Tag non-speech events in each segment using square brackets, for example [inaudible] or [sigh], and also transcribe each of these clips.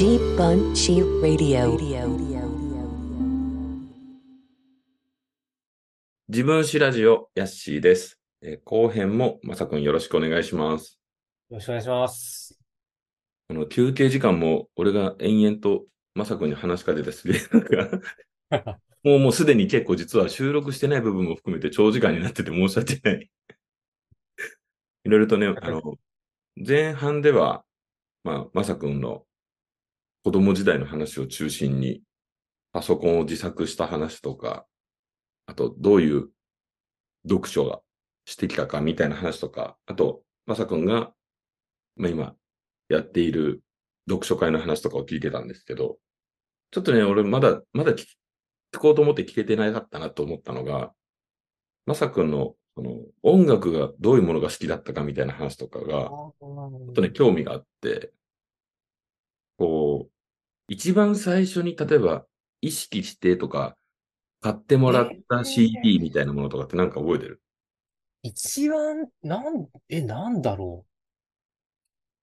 G Bunchy Radio. 自分史ラジオ、ヤッシーです。えー後編も、まさくんよろしくお願いします。よろしくお願いします。この休憩時間も、俺が延々と、まさくんに話しかけてすげえ、[laughs] なんか、もうもうすでに結構実は収録してない部分も含めて長時間になってて申し訳ない。いろいろとね、あの、前半では、まあ、まさくんの子供時代の話を中心に、パソコンを自作した話とか、あと、どういう読書がしてきたかみたいな話とか、あと、まさくんが、まあ今、やっている読書会の話とかを聞いてたんですけど、ちょっとね、俺まだ、まだ聞聞こうと思って聞けてなかったなと思ったのが、まさくんの、その、音楽がどういうものが好きだったかみたいな話とかが、ちょっとね、興味があって、こう、一番最初に例えば意識してとか、買ってもらった CD みたいなものとかってなんか覚えてる？一番、なん、え、なんだろ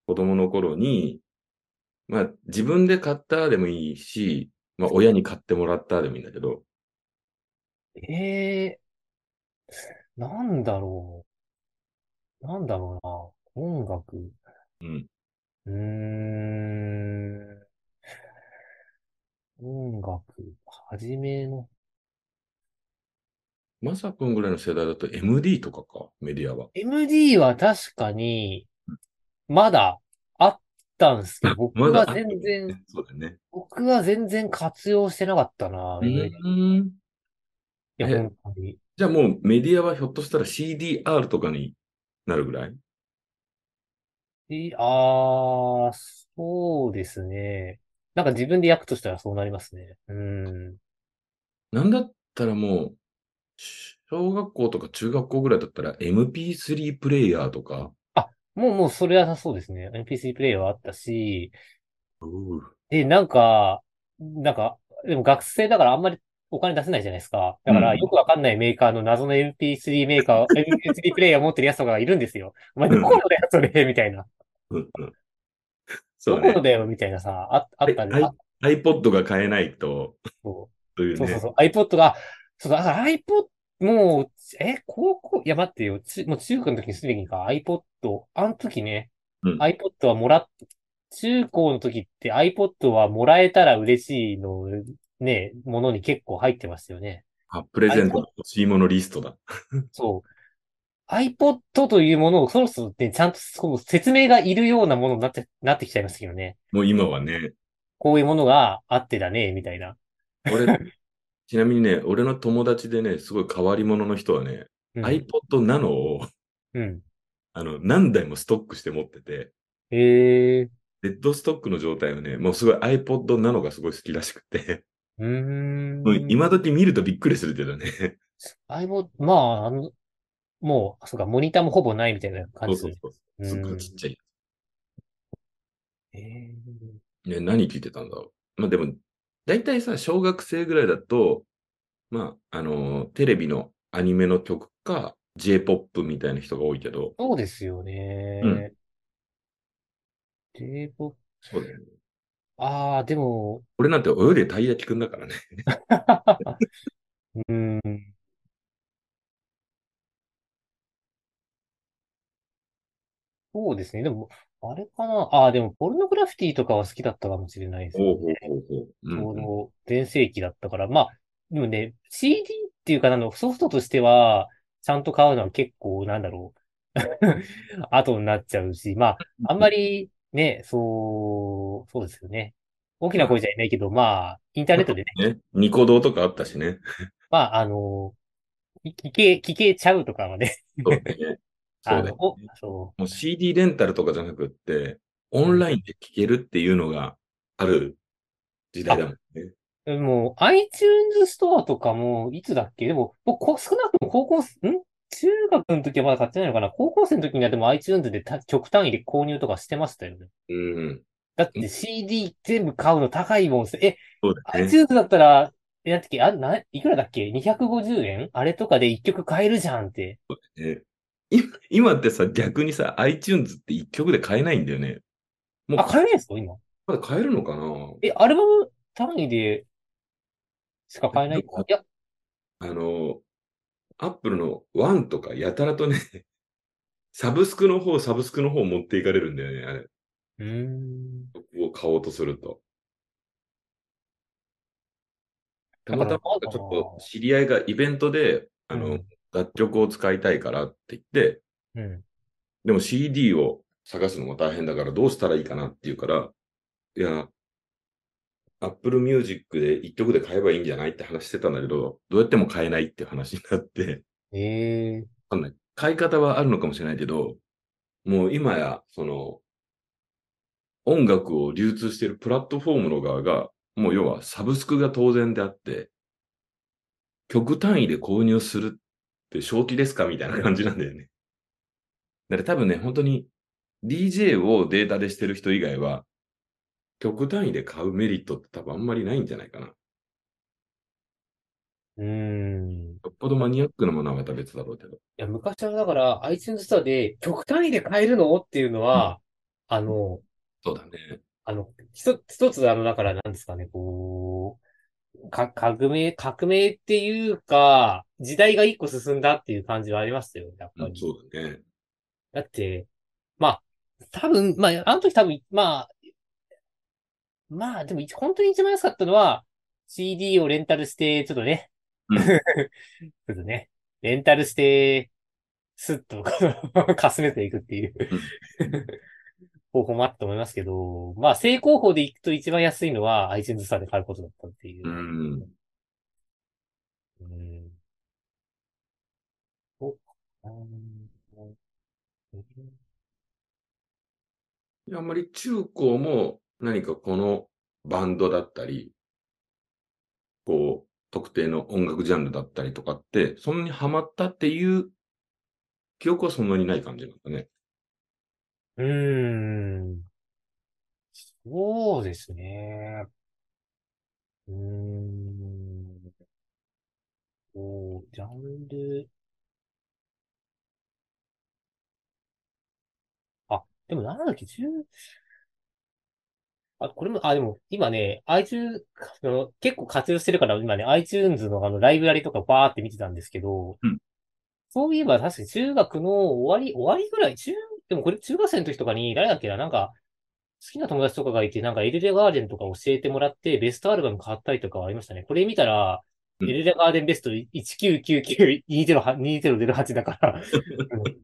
子供の頃に、まあ自分で買ったでもいいし、まあ親に買ってもらったでもいいんだけど、う。えー、なんだろう？なんだろうな。音楽。うん。うーん。音楽。はじめの。まさくんぐらいの世代だと MD とかか、メディアは。MD は確かに、まだあったんですけど、[laughs] 僕はまだあった全然、そうだよね。僕は全然活用してなかったな、う MD。いーん。や、え本当に。じゃあもうメディアはひょっとしたら CDR とかになるぐらい？いああ、そうですね。なんか自分で焼くとしたらそうなりますね。うん。なんだったらもう、小学校とか中学校ぐらいだったら MP3 プレイヤーとか、もう、もうそれはそうですね。MP3 プレイヤーはあったし、うで、なんか、なんか、でも学生だからあんまりお金出せないじゃないですか。だからうんよくわかんないメーカーの謎の MP3 メーカー、MP3 プレイヤー持ってるやつとかがいるんですよ。お前どこのだよ、それ、みたいな。うんうんそうね。どこのだよ、みたいなさ、あ、あったんで、はいあ iPod が買えないと、そうというね。そうそうそう。iPod が、そうだ iPod、もう、え、高校、いや待ってよ。ちもう中学の時にすでにか、iPod、あの時ね、うん iPod はもらっ、中高の時って iPod はもらえたら嬉しいの、ね、ものに結構入ってましたよね。あ、プレゼントの欲しいものリストだ。そう。iPod というものをそろそろね、ちゃんとこう説明がいるようなものになって、なってきちゃいましたけどね。ももう今はね。こういうものがあってだね、みたいな。俺、[laughs] ちなみにね、俺の友達でね、すごい変わり者の人はね、うん。iPod Nano を、うん。あの、何台もストックして持ってて、へえデッドストックの状態をね、もうすごい iPod Nano がすごい好きらしくて、うーん。今時見るとびっくりするけどね。iPod、まあ、あの、もう、そうか、モニターもほぼないみたいな感そうじですね。そうそう。すっごいちっちゃい。えね、何聞いてたんだろう。まあでも、大体さ、小学生ぐらいだと、まあ、あのーテレビのアニメの曲か、J-POP みたいな人が多いけど、そうですよね。うん J-POP、そうだよね。ああ、でも、俺なんて泳いでたい焼きくんだからね。[laughs] うーん。そうですね。でも、あれかな？ああ、でも、ポルノグラフィティとかは好きだったかもしれないですね。ちょうど、全盛期だったから。まあ、でもね、CD っていうか、あの、ソフトとしては、ちゃんと買うのは結構、なんだろう。[laughs] 後になっちゃうし、まあ、あんまりね、そう、そうですよね。大きな声じゃいないけど、まあ、インターネットでね、ね、ニコ動とかあったしね。まあ、あの、聞聞け、聞けちゃうとかはね、そうだよね。そうだよあの、おね。そもう CD レンタルとかじゃなくって、オンラインで聴けるっていうのがある時代だもんね。う。もう、iTunes ストアとかも、いつだっけ？でも、僕、こ少なくとも高校生、ん？中学の時はまだ買ってないのかな？高校生の時にはでも iTunes でた曲単位で購入とかしてましたよね。うん。だって CD 全部買うの高いもんです。え、そうだね。iTunes だったら、え、なんてっけ、あ、な、いくらだっけ ?250 円？あれとかで一曲買えるじゃんって。ね今今ってさ、逆にさ、iTunes って一曲で買えないんだよね。もうあ、買えないんですか今？まだ買えるのかな？え、アルバム単位でしか買えないかいや、あの、アップルのワンとかやたらとね、[laughs] サブスクの方、サブスクの方持っていかれるんだよね、あれ。うーん。曲を買おうとすると。たまたまちょっと知り合いがイベントで、あの、うん楽曲を使いたいからって言って、うん。でも CD を探すのも大変だからどうしたらいいかなって言うから、いや、Apple Music で一曲で買えばいいんじゃないって話してたんだけど、どうやっても買えないっていう話になって、ええわかんない。買い方はあるのかもしれないけど、もう今や、その、音楽を流通しているプラットフォームの側が、もう要はサブスクが当然であって、曲単位で購入するって正気ですか？みたいな感じなんだよね。だから多分ね、本当に DJ をデータでしてる人以外は、曲単位で買うメリットって多分あんまりないんじゃないかな。うーん。いよっぽどマニアックなものはまた別だろうけど。や、昔はだから iTunes ストアで曲単位で買えるのっていうのは、あの、そうだね。あの、一つ、一つあの、だからなんですかね、こう、か、革命、革命っていうか、時代が一個進んだっていう感じはありましたよ、やっぱり。うんそうだね。だって、まあ、多分、まあ、あの時多分、まあ、まあ、でも一、本当に一番安かったのは、CD をレンタルして、ちょっとね、うん [laughs] ちょっとね、レンタルして、スッと、[laughs] かすめていくっていう方法もあったと思いますけど、まあ、正攻法で行くと一番安いのは iTunes ストアで買うことだったっていうう。ん。うん。お、うんいやあんまり中高も何かこのバンドだったり、こう、特定の音楽ジャンルだったりとかって、そんなにハマったっていう記憶はそんなにない感じなんだね。うーん。そうですね。うーん。こう、ジャンル。あ、でもなんだっけ、10あ、これも、あ、でも、今ね、iTunes、あの結構活用してるから、今ね、iTunes のあの、ライブラリとかバーって見てたんですけど、うんそういえば確かに中学の終わり、終わりぐらい、中、でもこれ中学生の時とかに、誰だっけな、なんか、好きな友達とかがいて、なんかエルレガーデンとか教えてもらって、ベストアルバム買ったりとかはありましたね。これ見たら、うんエルレガーデンベスト1999-2008だから、う [laughs] ん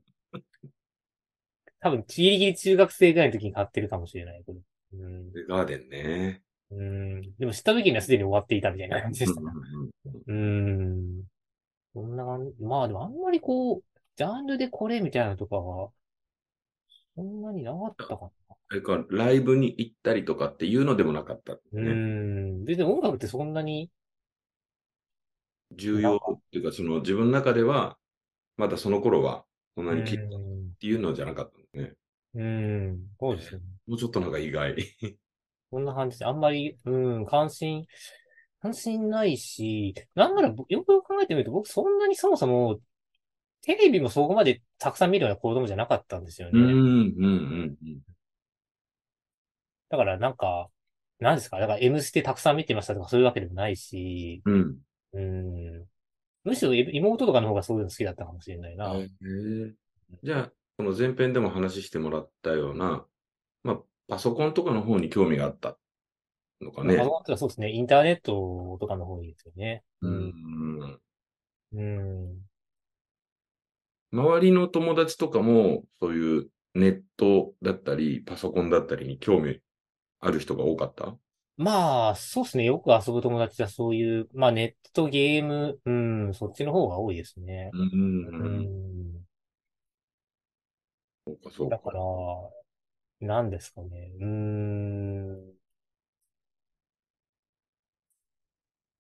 多分、ギリギリ中学生ぐらいの時に買ってるかもしれない。これうんガーデンね。うん。でも知った時にはすでに終わっていたみたいな感じでしたね。うん。そんな感じ。まあでもあんまりこう、ジャンルでこれみたいなとかは、そんなになかったかそれからライブに行ったりとかっていうのでもなかった、な。うね。ん。別に音楽ってそんなに、重要っていうか、その自分の中では、まだその頃はそんなに聞いたっうんていうのじゃなかったのね。うん。そうですよね。もうちょっとなんか意外。[laughs] こんな感じで、あんまり、うん、関心、関心ないし、なんなら、ぼよくよく考えてみると、僕そんなにそもそも、テレビもそこまでたくさん見るような子供じゃなかったんですよね。うん、うん、うん。だからなんか、なんですか？だから M ステたくさん見てましたとかそういうわけでもないし、うん。うん。むしろえ妹とかの方がそういうの好きだったかもしれないな。へえじゃあ、この前編でも話してもらったような、まあ、パソコンとかの方に興味があったのかねパソ。コンとかそうですね。インターネットとかの方にですよね。うん。うん。周りの友達とかも、そういうネットだったり、パソコンだったりに興味ある人が多かった？まあ、そうですね。よく遊ぶ友達はそういう、まあネット、ゲーム、うん、そっちの方が多いですね。う。うんん。そうか、そうか。だから、何ですかね。うーん。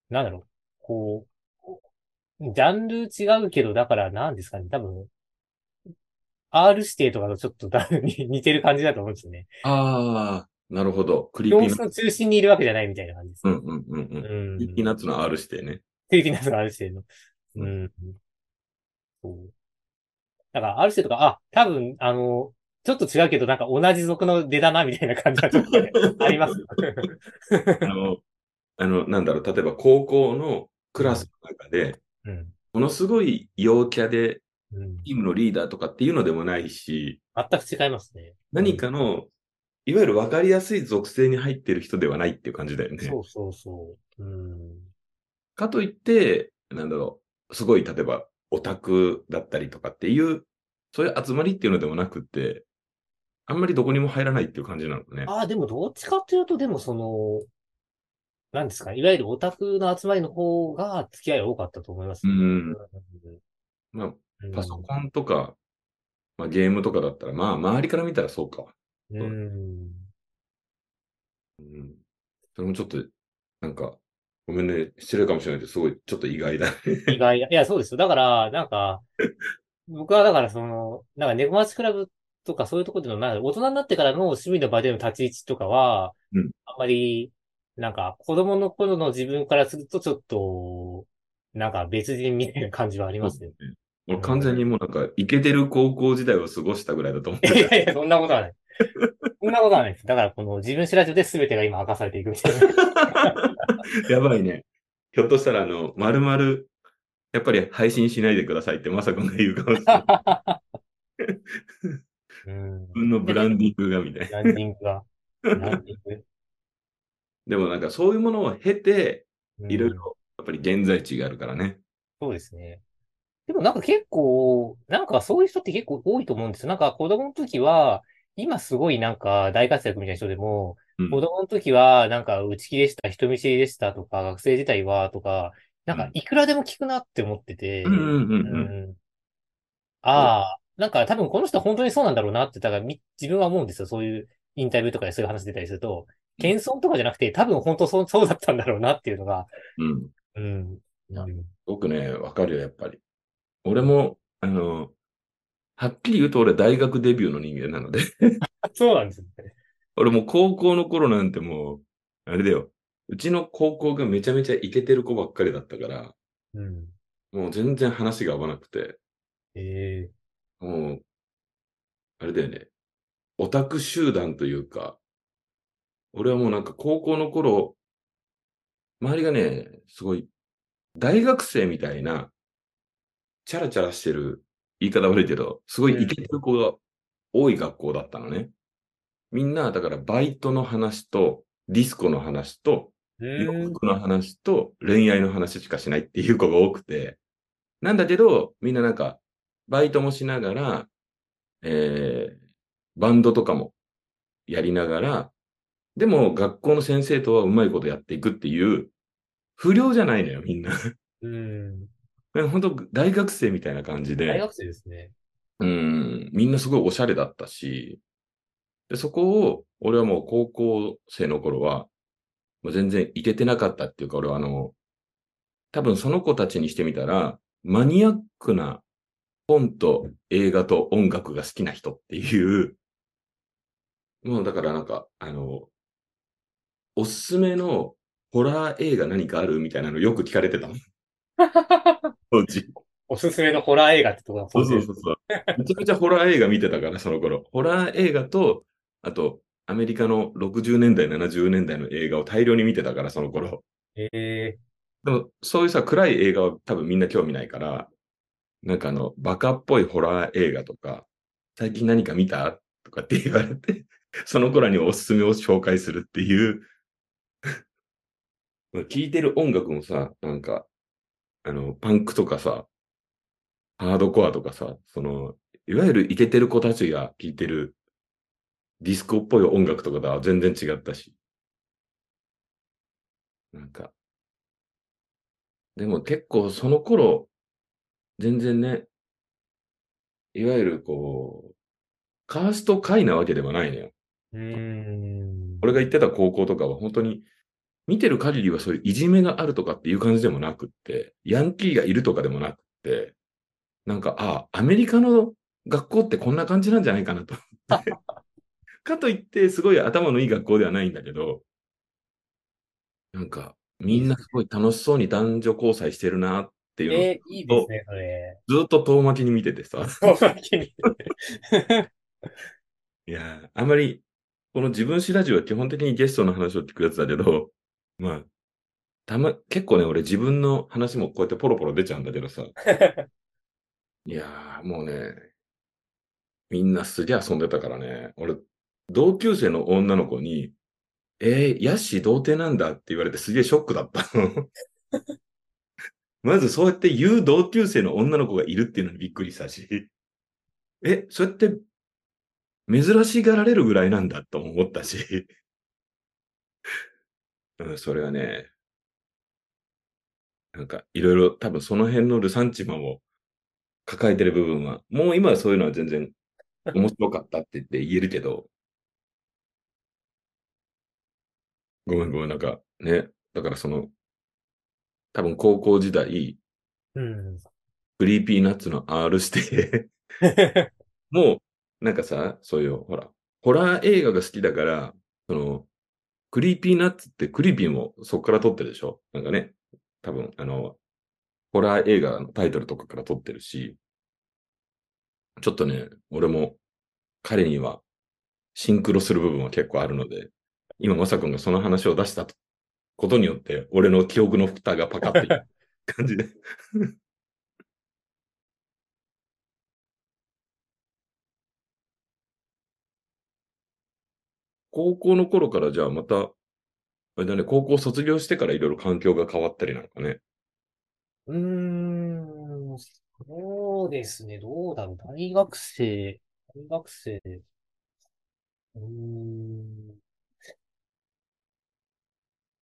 なんだろう。こう、ジャンル違うけど、だから何ですかね。多分、R 指定とかとちょっとだに似てる感じだと思うんですよね。ああ、なるほど。クリーピーナッツ。の中心にいるわけじゃないみたいな感じです。うんうんうんうん。うん。 Creepy Nuts の R 指定ね。 Creepy Nuts が R 指定の。うん。そう。だから、R 指定とか、あ、多分、あの、ちょっと違うけど、なんか同じ族の出だな、みたいな感じはちょっとね [laughs] ありますよ。あの、あの、なんだろう、例えば高校のクラスの中で、うん。ものすごい陽キャで、うん。チームのリーダーとかっていうのでもないし、全く違いますね。何かの、いわゆる分かりやすい属性に入ってる人ではないっていう感じだよね。そうそうそう。うん。かといって、なんだろう、すごい、例えば、オタクだったりとかっていう、そういう集まりっていうのでもなくって、あんまりどこにも入らないっていう感じなのね。ああ、でもどっちかっていうと、でもその、なんですか、いわゆるオタクの集まりの方が付き合いが多かったと思いますね。うんまあ、うんパソコンとか、まあ、ゲームとかだったら、まあ、周りから見たらそうか。うん。うん。それもちょっと、なんか、ごめんね、失礼かもしれないけど、すごい、ちょっと意外だね。意外な。いや、そうですよ。だから、なんか、僕はだからその、なんか猫町クラブとかそういうところでの、大人になってからの趣味の場での立ち位置とかは、うんあんまり、なんか子供の頃の自分からするとちょっと、なんか別人みたいな感じはありますね。もう完全にもうなんか、イケてる高校時代を過ごしたぐらいだと思う。いやいや、そんなことはない。そんなことはないです。だからこの自分知らずで全てが今明かされていくみたいな。[laughs] やばいね。ひょっとしたら、あの、まるまる、やっぱり配信しないでくださいってまさくんが言うかもしれない。[laughs] うん。自分のブランディングがみたいな。ランディングが。ランディング。でもなんかそういうものを経て、うんいろいろ、やっぱり現在地があるからね。そうですね。でもなんか結構、なんかそういう人って結構多いと思うんですよ。なんか子供の時は、今すごいなんか大活躍みたいな人でも、うん子供の時はなんか内気でした、人見知りでしたとか、学生時代はとか、なんかいくらでも聞くなって思ってて、ああ、なんか多分この人は本当にそうなんだろうなって、だからみ自分は思うんですよ。そういうインタビューとかでそういう話出たりすると、謙遜とかじゃなくて、多分本当そうそうだったんだろうなっていうのが、うん。うん。や僕ね、わかるよ、やっぱり。俺も、あの、はっきり言うと俺大学デビューの人間なので、[laughs] そうなんですね。俺もう高校の頃なんてもう、あれだよ。うちの高校がめちゃめちゃイケてる子ばっかりだったから、うん。もう全然話が合わなくて、ええもう、あれだよね。オタク集団というか、俺はもうなんか高校の頃、周りがね、すごい、大学生みたいな、チャラチャラしてる、言い方悪いけど、すごいイケてる子が多い学校だったのね。みんな、だからバイトの話と、ディスコの話と、洋うん。服の話と恋愛の話しかしないっていう子が多くて、なんだけど、みんななんか、バイトもしながら、えー、バンドとかもやりながら、でも学校の先生とはうまいことやっていくっていう、不良じゃないのよ、みんな。うん。[laughs] 本当大学生みたいな感じで、大学生ですね。うん、みんなすごいおしゃれだったし、で、そこを、俺はもう高校生の頃は、もう全然いけてなかったっていうか、俺はあの、多分その子たちにしてみたら、マニアックな本と映画と音楽が好きな人っていう、もうだからなんか、あの、おすすめのホラー映画何かあるみたいなのよく聞かれてたの。[laughs] 当時。おすすめのホラー映画ってところがそうそうそうそう。めちゃめちゃホラー映画見てたから、その頃。ホラー映画と、あと、アメリカの60年代、70年代の映画を大量に見てたから、その頃。ええでも、そういうさ、暗い映画は多分みんな興味ないから、なんかあの、バカっぽいホラー映画とか、最近何か見た？とかって言われて、その頃におすすめを紹介するっていう。聴いてる音楽もさ、なんか、あの、パンクとかさ、ハードコアとかさ、その、いわゆるイケてる子たちが聴いてるディスコっぽい音楽とかとは全然違ったし。なんか、でも結構その頃、全然ね、いわゆるこう、カースト会なわけではないのよ。うーん。俺が行ってた高校とかは本当に、見てる限りはそういういじめがあるとかっていう感じでもなくって、ヤンキーがいるとかでもなくって、なんか、ああ、アメリカの学校ってこんな感じなんじゃないかなと思って。[laughs] かといって、すごい頭のいい学校ではないんだけど、なんか、みんなすごい楽しそうに男女交際してるなっていうのをえーいいですね、それ。ずっと遠巻きに見ててさ、そうだけに。[laughs] いやー、あんまり、この自分史ラジオは基本的にゲストの話を聞くやつだけど、まあ、たま、結構ね、俺自分の話もこうやってポロポロ出ちゃうんだけどさ。[laughs] いやー、もうね、みんなすげえ遊んでたからね。俺、同級生の女の子に、えー、ヤッシー童貞なんだって言われてすげえショックだったの。[laughs] まずそうやって言う同級生の女の子がいるっていうのにびっくりしたし、え、そうやって珍しがられるぐらいなんだとも思ったし、うん、それはね、なんかいろいろ多分その辺のルサンチマンを抱えてる部分は、もう今はそういうのは全然面白かったって言って言えるけど、ごめんごめん、なんかね、だからその、多分高校時代、うん。 Creepy Nuts の R 指定、[laughs] もう、なんかさ、そういう、ほら、ホラー映画が好きだから、その、Creepy Nuts って Creepy もそこから取ってるでしょ？なんかね、多分、あの、ホラー映画のタイトルとかから取ってるし、ちょっとね、俺も彼にはシンクロする部分は結構あるので、今、まさくんがその話を出したことによって、俺の記憶の蓋がパカって開く感じで。高校の頃からじゃあまた、あれだね、高校卒業してからいろいろ環境が変わったりなんかね。うーん、そうですね。どうだろう。大学生、大学生、うーん。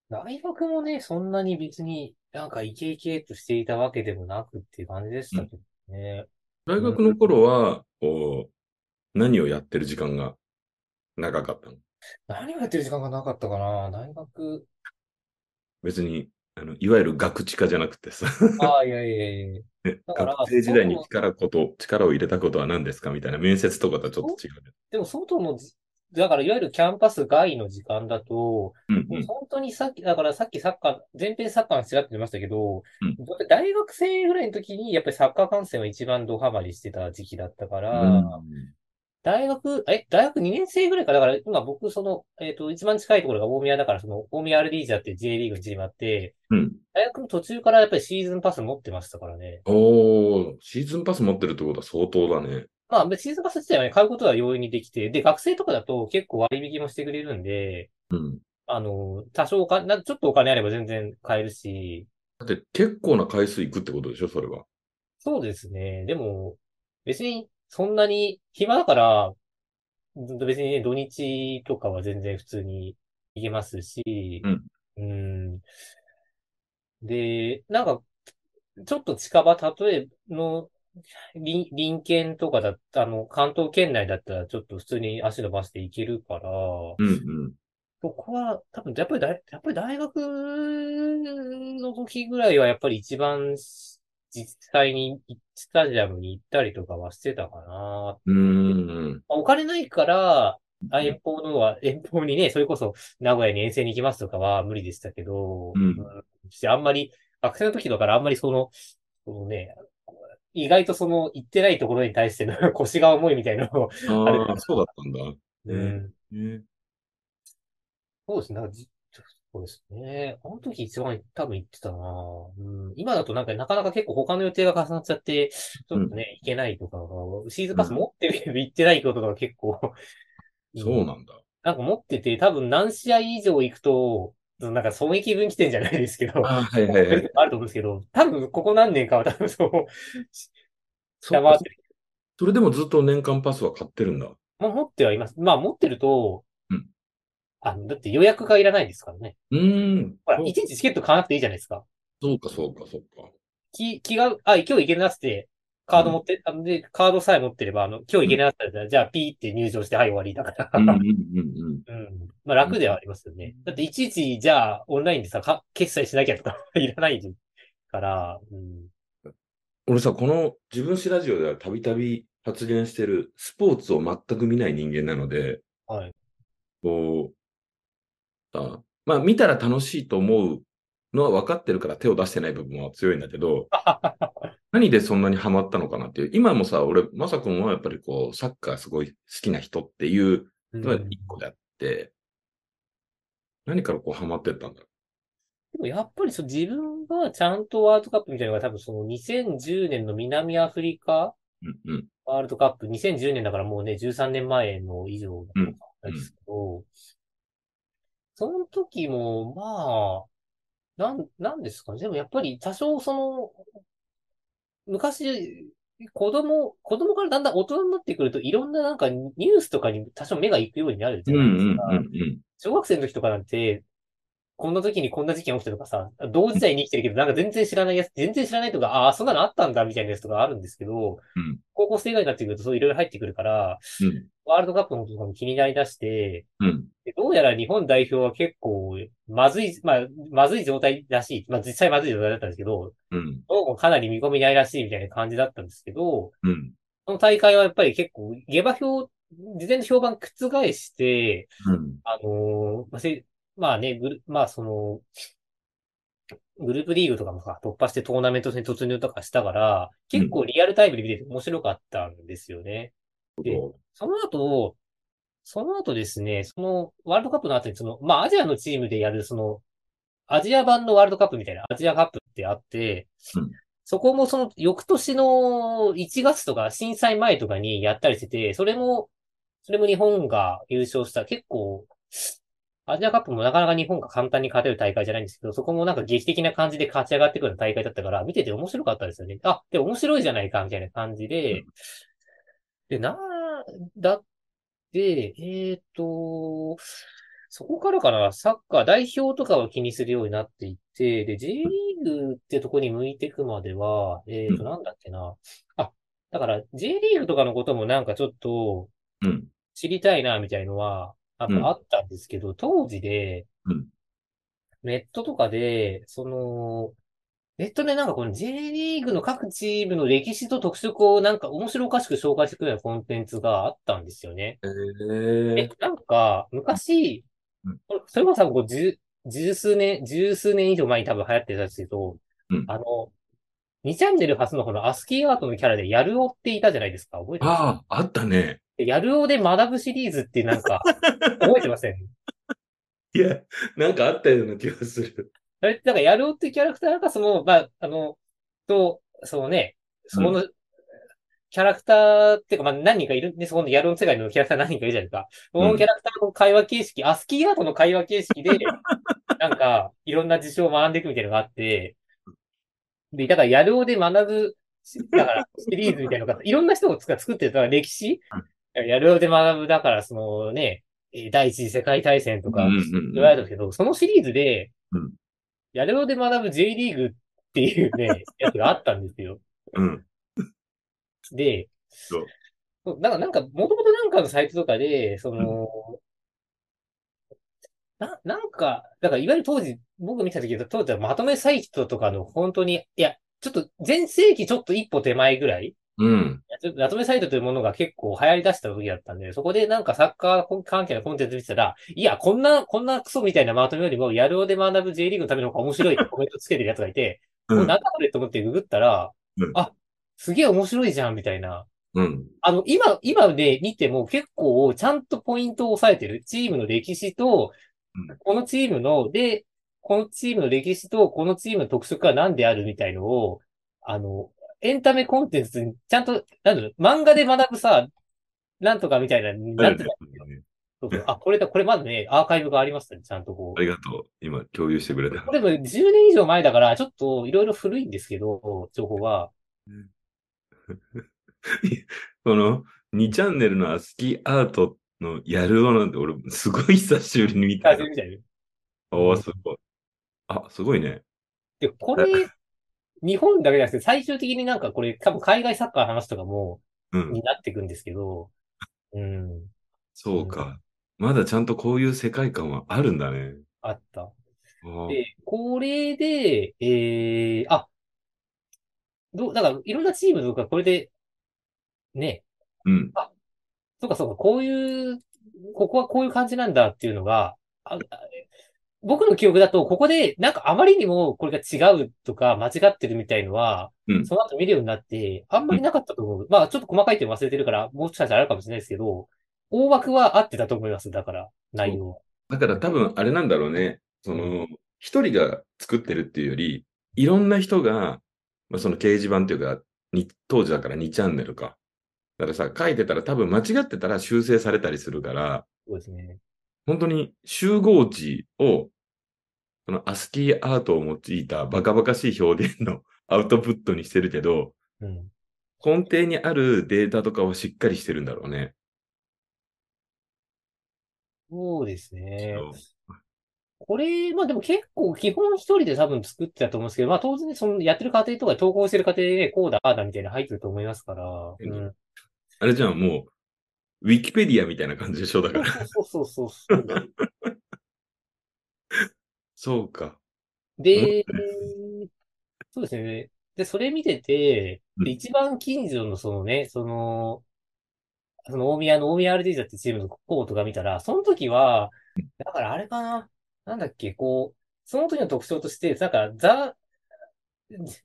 大学もね、そんなに別になんかイケイケとしていたわけでもなくっていう感じでしたけどね。大学の頃は、こう、何をやってる時間が長かったの？何をやってる時間がなかったかな？大学、別に、あの、いわゆる学知化じゃなくてさ、ああ、いやいやいや [laughs] 学生時代に力こと、力を入れたことは何ですかみたいな面接とかとはちょっと違うね。でも外のじ、だからいわゆるキャンパス外の時間だと、うんもう本当にさっき、だからさっきサッカー、前編サッカーのちらっと言いましたけど、うん。大学生ぐらいの時にやっぱりサッカー観戦は一番ドハマりしてた時期だったから、うん。大学、え、大学2年生ぐらいか、だから今僕その、えっと、一番近いところが大宮だから、その大宮アルディージャっていう J リーグのチームあって、うん。大学の途中からやっぱりシーズンパス持ってましたからね。おー、シーズンパス持ってるってことは相当だね。まあ、シーズンパス自体はね、買うことは容易にできて、で、学生とかだと結構割引もしてくれるんで、うん。あの、多少お金、なちょっとお金あれば全然買えるし、だって結構な回数行くってことでしょそれは。そうですね。でも、別にそんなに暇だから、別にね、土日とかは全然普通に行けますし、うん。うん。で、なんか、ちょっと近場、例えの、隣隣県とかだった、あの、関東圏内だったらちょっと普通に足伸ばして行けるから、うんうん。そこは、多分、やっぱり大、やっぱり大学の時ぐらいは、やっぱり一番実際にスタジアムに行ったりとかはしてたかな。うーん。お金ないから、あ遠方のは、[laughs] 遠方にね、それこそ名古屋に遠征に行きますとかは無理でしたけど、うんしあんまり、学生の時だからあんまりその、そのね、意外とその行ってないところに対しての [laughs] 腰が重いみたいなのを、ああ、そうだったんだ。うん、ねそうですね。そうですね。あの時一番多分行ってたなうん。今だとなんかなかなか結構他の予定が重なっちゃって、ちょっとね、行けないとかが、シーズンパス持ってるけど行ってないことが結構、[laughs] そうなんだ。なんか持ってて、多分何試合以上行くと、なんか損益分岐点じゃないですけど、ああ、はいはいはい。[laughs] あると思うんですけど、多分ここ何年かは多分そう、[laughs] そうか下回ってる。それでもずっと年間パスは買ってるんだ。まあ持ってはいます。まあ持ってると、うんあの、だって予約がいらないですからね。うーん。ほら、そういちいちチケット買わなくていいじゃないですか。そうか、そうか、そうか。気、気が、あ、今日行けるなっつって、カード持って、あので、カードさえ持ってれば、あの、今日行けるなっつったら、じゃあピーって入場して、はい、終わりだから。うんうんうんうん。まあ楽ではありますよね。だっていちいち、じゃあ、オンラインでさ、か決済しなきゃとかいらないから、うん。俺さ、この自分史ラジオではたびたび発言してるスポーツを全く見ない人間なので、はい。こう、あまあ見たら楽しいと思うのは分かってるから手を出してない部分は強いんだけど、[laughs] 何でそんなにハマったのかなっていう。今もさ、俺、まさくんはやっぱりこう、サッカーすごい好きな人っていうのが一個であって、何からこうハマってったんだろでもやっぱりそう自分がちゃんとワールドカップみたいなのが多分その2010年の南アフリカう。うんうん。ワールドカップ、2010年だからもうね、13年前の以上なんですけど、その時も、まあ、なん、なんですかね。でもやっぱり多少その、昔、子供、子供からだんだん大人になってくると、いろんななんかニュースとかに多少目が行くようになるじうんゃないですか。うんうんうん。小学生の時とかなんて、こんな時にこんな事件起きたとかさ、同時代に生きてるけど、なんか全然知らないやつ、全然知らないとか、ああ、そんなのあったんだみたいなやつとかあるんですけど、うん高校生以外になってくるとそういろいろ入ってくるから、うんワールドカップのこととかも気になりだして、うん。でどうやら日本代表は結構、まずい、まあ、まずい状態らしい。まあ実際まずい状態だったんですけど、うん。どうもかなり見込みないらしいみたいな感じだったんですけど、うん。その大会はやっぱり結構、下馬評、事前の評判覆して、うん。あのーまあね、ぐる、まあその、グループリーグとかもさ、突破してトーナメント戦突入とかしたから、結構リアルタイムで見てて面白かったんですよね。でその後、その後ですね、そのワールドカップの後にその、まあアジアのチームでやるその、アジア版のワールドカップみたいなアジアカップってあって、うん。そこもその翌年の1月とか震災前とかにやったりしてて、それも、それも日本が優勝した結構、アジアカップもなかなか日本が簡単に勝てる大会じゃないんですけど、そこもなんか劇的な感じで勝ち上がってくる大会だったから、見てて面白かったですよね。あ、で、面白いじゃないか、みたいな感じで、で、な、だって、えっ、と、そこからかな、サッカー代表とかを気にするようになっていって、で、J リーグってとこに向いていくまでは、えっ、と、うんなんだっけな。あ、だから、J リーグとかのこともなんかちょっとうん。知りたいな、みたいのは、やっうあったんですけど、当時でうん、ネットとかで、その、ネットでなんかこの J リーグの各チームの歴史と特色をなんか面白おかしく紹介してくれるようなコンテンツがあったんですよね。ええ、なんか、昔うん、それこそこう十、十数年、十数年以上前に多分流行ってたんですけど、うんあの、2チャンネル初のこのアスキーアートのキャラでヤルオっていたじゃないですか。覚えてます？ああ、あったね。でヤルオで学ぶシリーズってなんか、[laughs] 覚えてません？いや、なんかあったような気がする。あれ、なんかヤルオってキャラクターがその、まあ、あの、と、そのね、そこの、キャラクターっていうか、まあ何人かいる。んで、そこのヤルオの世界のキャラクター何人かいるじゃないですか。そのキャラクターの会話形式、アスキーアートの会話形式で、[laughs] なんか、いろんな事象を学んでいくみたいなのがあって、で、だから、ヤルオで学ぶし、だから、シリーズみたいなのが、いろんな人が作ってる、だから歴史ヤルオで学ぶ、だから、そのね、えー第一次世界大戦とかうん、うん言われたんですけど、そのシリーズでうん、ヤルオで学ぶ J リーグっていうね、[laughs] やつがあったんですよ。うん。で、そうなんか、なんか、もともとなんかのサイトとかで、その、な、なんか、だからいわゆる当時、僕見た時当時はまとめサイトとかの本当に、いや、ちょっと前世紀ちょっと一歩手前ぐらい、うん。ちょっとまとめサイトというものが結構流行り出した時だったんで、そこでなんかサッカー関係のコンテンツ見てたら、いや、こんな、こんなクソみたいなまとめよりも、やるおで学ぶ J リーグのための方が面白いって [laughs] コメントつけてるやつがいて、うんなんだこれと思ってググったら、うんあ、すげえ面白いじゃん、みたいな。うん。あの、今、今で見ても結構ちゃんとポイントを押さえてる。チームの歴史とうん、このチームの、で、このチームの歴史と、このチームの特色は何であるみたいのを、あの、エンタメコンテンツにちゃんと、なんだろう、漫画で学ぶさ、なんとかみたいな、なんてそうそうあ、これだ、これまだね、アーカイブがありますね、ちゃんとこう。ありがとう。今、共有してくれたこ。れも10年以上前だから、ちょっといろいろ古いんですけど、情報は。[laughs] この2チャンネルのアスキーアートのやるのなんて俺すごい久しぶりに見たあ、よ。みたいな。ああ、すごい。あ、すごいね。で、これ、日本だけじゃなくて、最終的になんかこれ、多分海外サッカーの話とかも、うん。になっていくんですけど、うん、そうか。まだちゃんとこういう世界観はあるんだね。あった。ああで、これで、えー、あ、どう、だから、いろんなチームとか、これで、ね、うん。そうかそうか、こういう、ここはこういう感じなんだっていうのが、あ、あ僕の記憶だと、ここで、なんかあまりにもこれが違うとか間違ってるみたいのは、うんその後見るようになって、あんまりなかったと思う。まあ、ちょっと細かい点忘れてるから、もしかしたらあるかもしれないですけど、大枠は合ってたと思います。だから、内容は。だから多分あれなんだろうね。その、一人が作ってるっていうより、いろんな人が、まあ、その掲示板っていうか、に当時だから2チャンネルか。だからさ、書いてたら多分間違ってたら修正されたりするから、そうですね。本当に集合値を、そのアスキーアートを用いたバカバカしい表現の [laughs] アウトプットにしてるけど、うん。根底にあるデータとかをしっかりしてるんだろうね。そうですね。これ、まあでも結構基本一人で多分作ってたと思うんですけど、まあ当然そのやってる過程とか投稿してる過程でね、こうだ、ああだみたいなの入ってると思いますから。うん。あれじゃん、もう、ウィキペディアみたいな感じでしょ、だから。そうそうそうそう。そうか。で、そうですね。で、それ見てて、一番近所のそのね、その、その大宮の大宮 RD だってチームのコートが見たら、その時は、だからあれかな、なんだっけ、こう、その時の特徴として、なんか、ザ、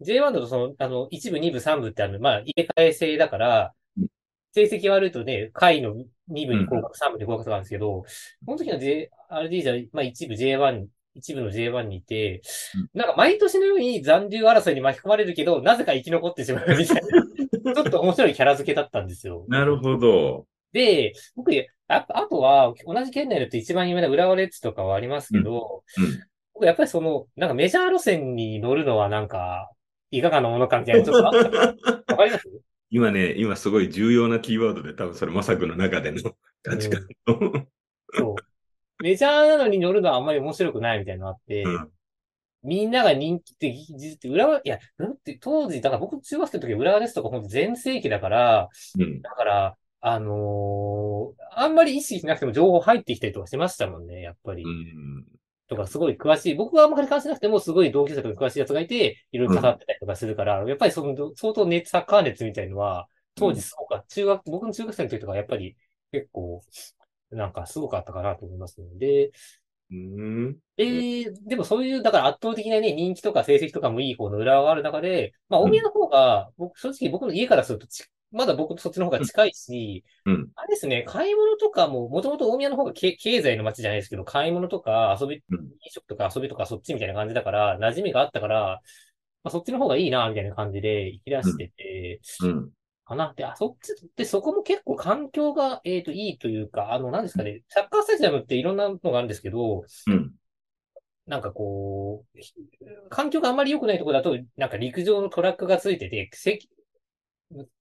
J1 だとその、あの、1部、2部、3部ってある、まあ、入れ替え制だからうん、成績悪いとね、下位の2部に合格、3部に合格とかあるんですけど、この時の J、RD じゃ、まあ一部 J1、一部の J1 にいて、なんか毎年のように残留争いに巻き込まれるけど、なぜか生き残ってしまうみたいな、[laughs] ちょっと面白いキャラ付けだったんですよ。なるほど。で、僕、ああとは、同じ県内だと一番有名な浦和レッズとかはありますけど、うん。僕やっぱりその、なんかメジャー路線に乗るのはなんか、いかがなものかみたいな、ちょっとあった。[laughs] わかります？今ね、今すごい重要なキーワードで、多分それ、まさくの中での価値観の。そう。メジャーなのに乗るのはあんまり面白くないみたいなのがあって、うんみんなが人気って、実って浦和、いや、だって当時、だから僕中学生の時浦和ですとか本当全盛期だから、うん。だから、あのーあんまり意識しなくても情報入ってきたりとかしましたもんね、やっぱり。うん。とか、すごい詳しい。僕はあんまり関心なくても、すごい同級生とか詳しいやつがいて、いろいろ語ってたりとかするから、やっぱりその、相当熱、サッカー熱みたいのは、当時すごか。中学、僕の中学生の時とか、やっぱり結構、なんかすごかったかなと思いますので、うん。で、でもそういう、だから圧倒的なね、人気とか成績とかもいい方の裏がある中で、まあ、大宮の方が、僕、正直僕の家からするとち、まだ僕とそっちの方が近いし、うん。あれですね、買い物とかも、もともと大宮の方がけ経済の街じゃないですけど、買い物とか遊び、うん飲食とか遊びとかそっちみたいな感じだから、馴染みがあったから、まあ、そっちの方がいいな、みたいな感じで行き出してて、うん。かな。で、あ、そっちってそこも結構環境が、えっと、いいというか、あの、何ですかね、サッカースタジアムっていろんなのがあるんですけど、うん。なんかこう、ひ環境があんまり良くないところだと、なんか陸上のトラックがついてて、席、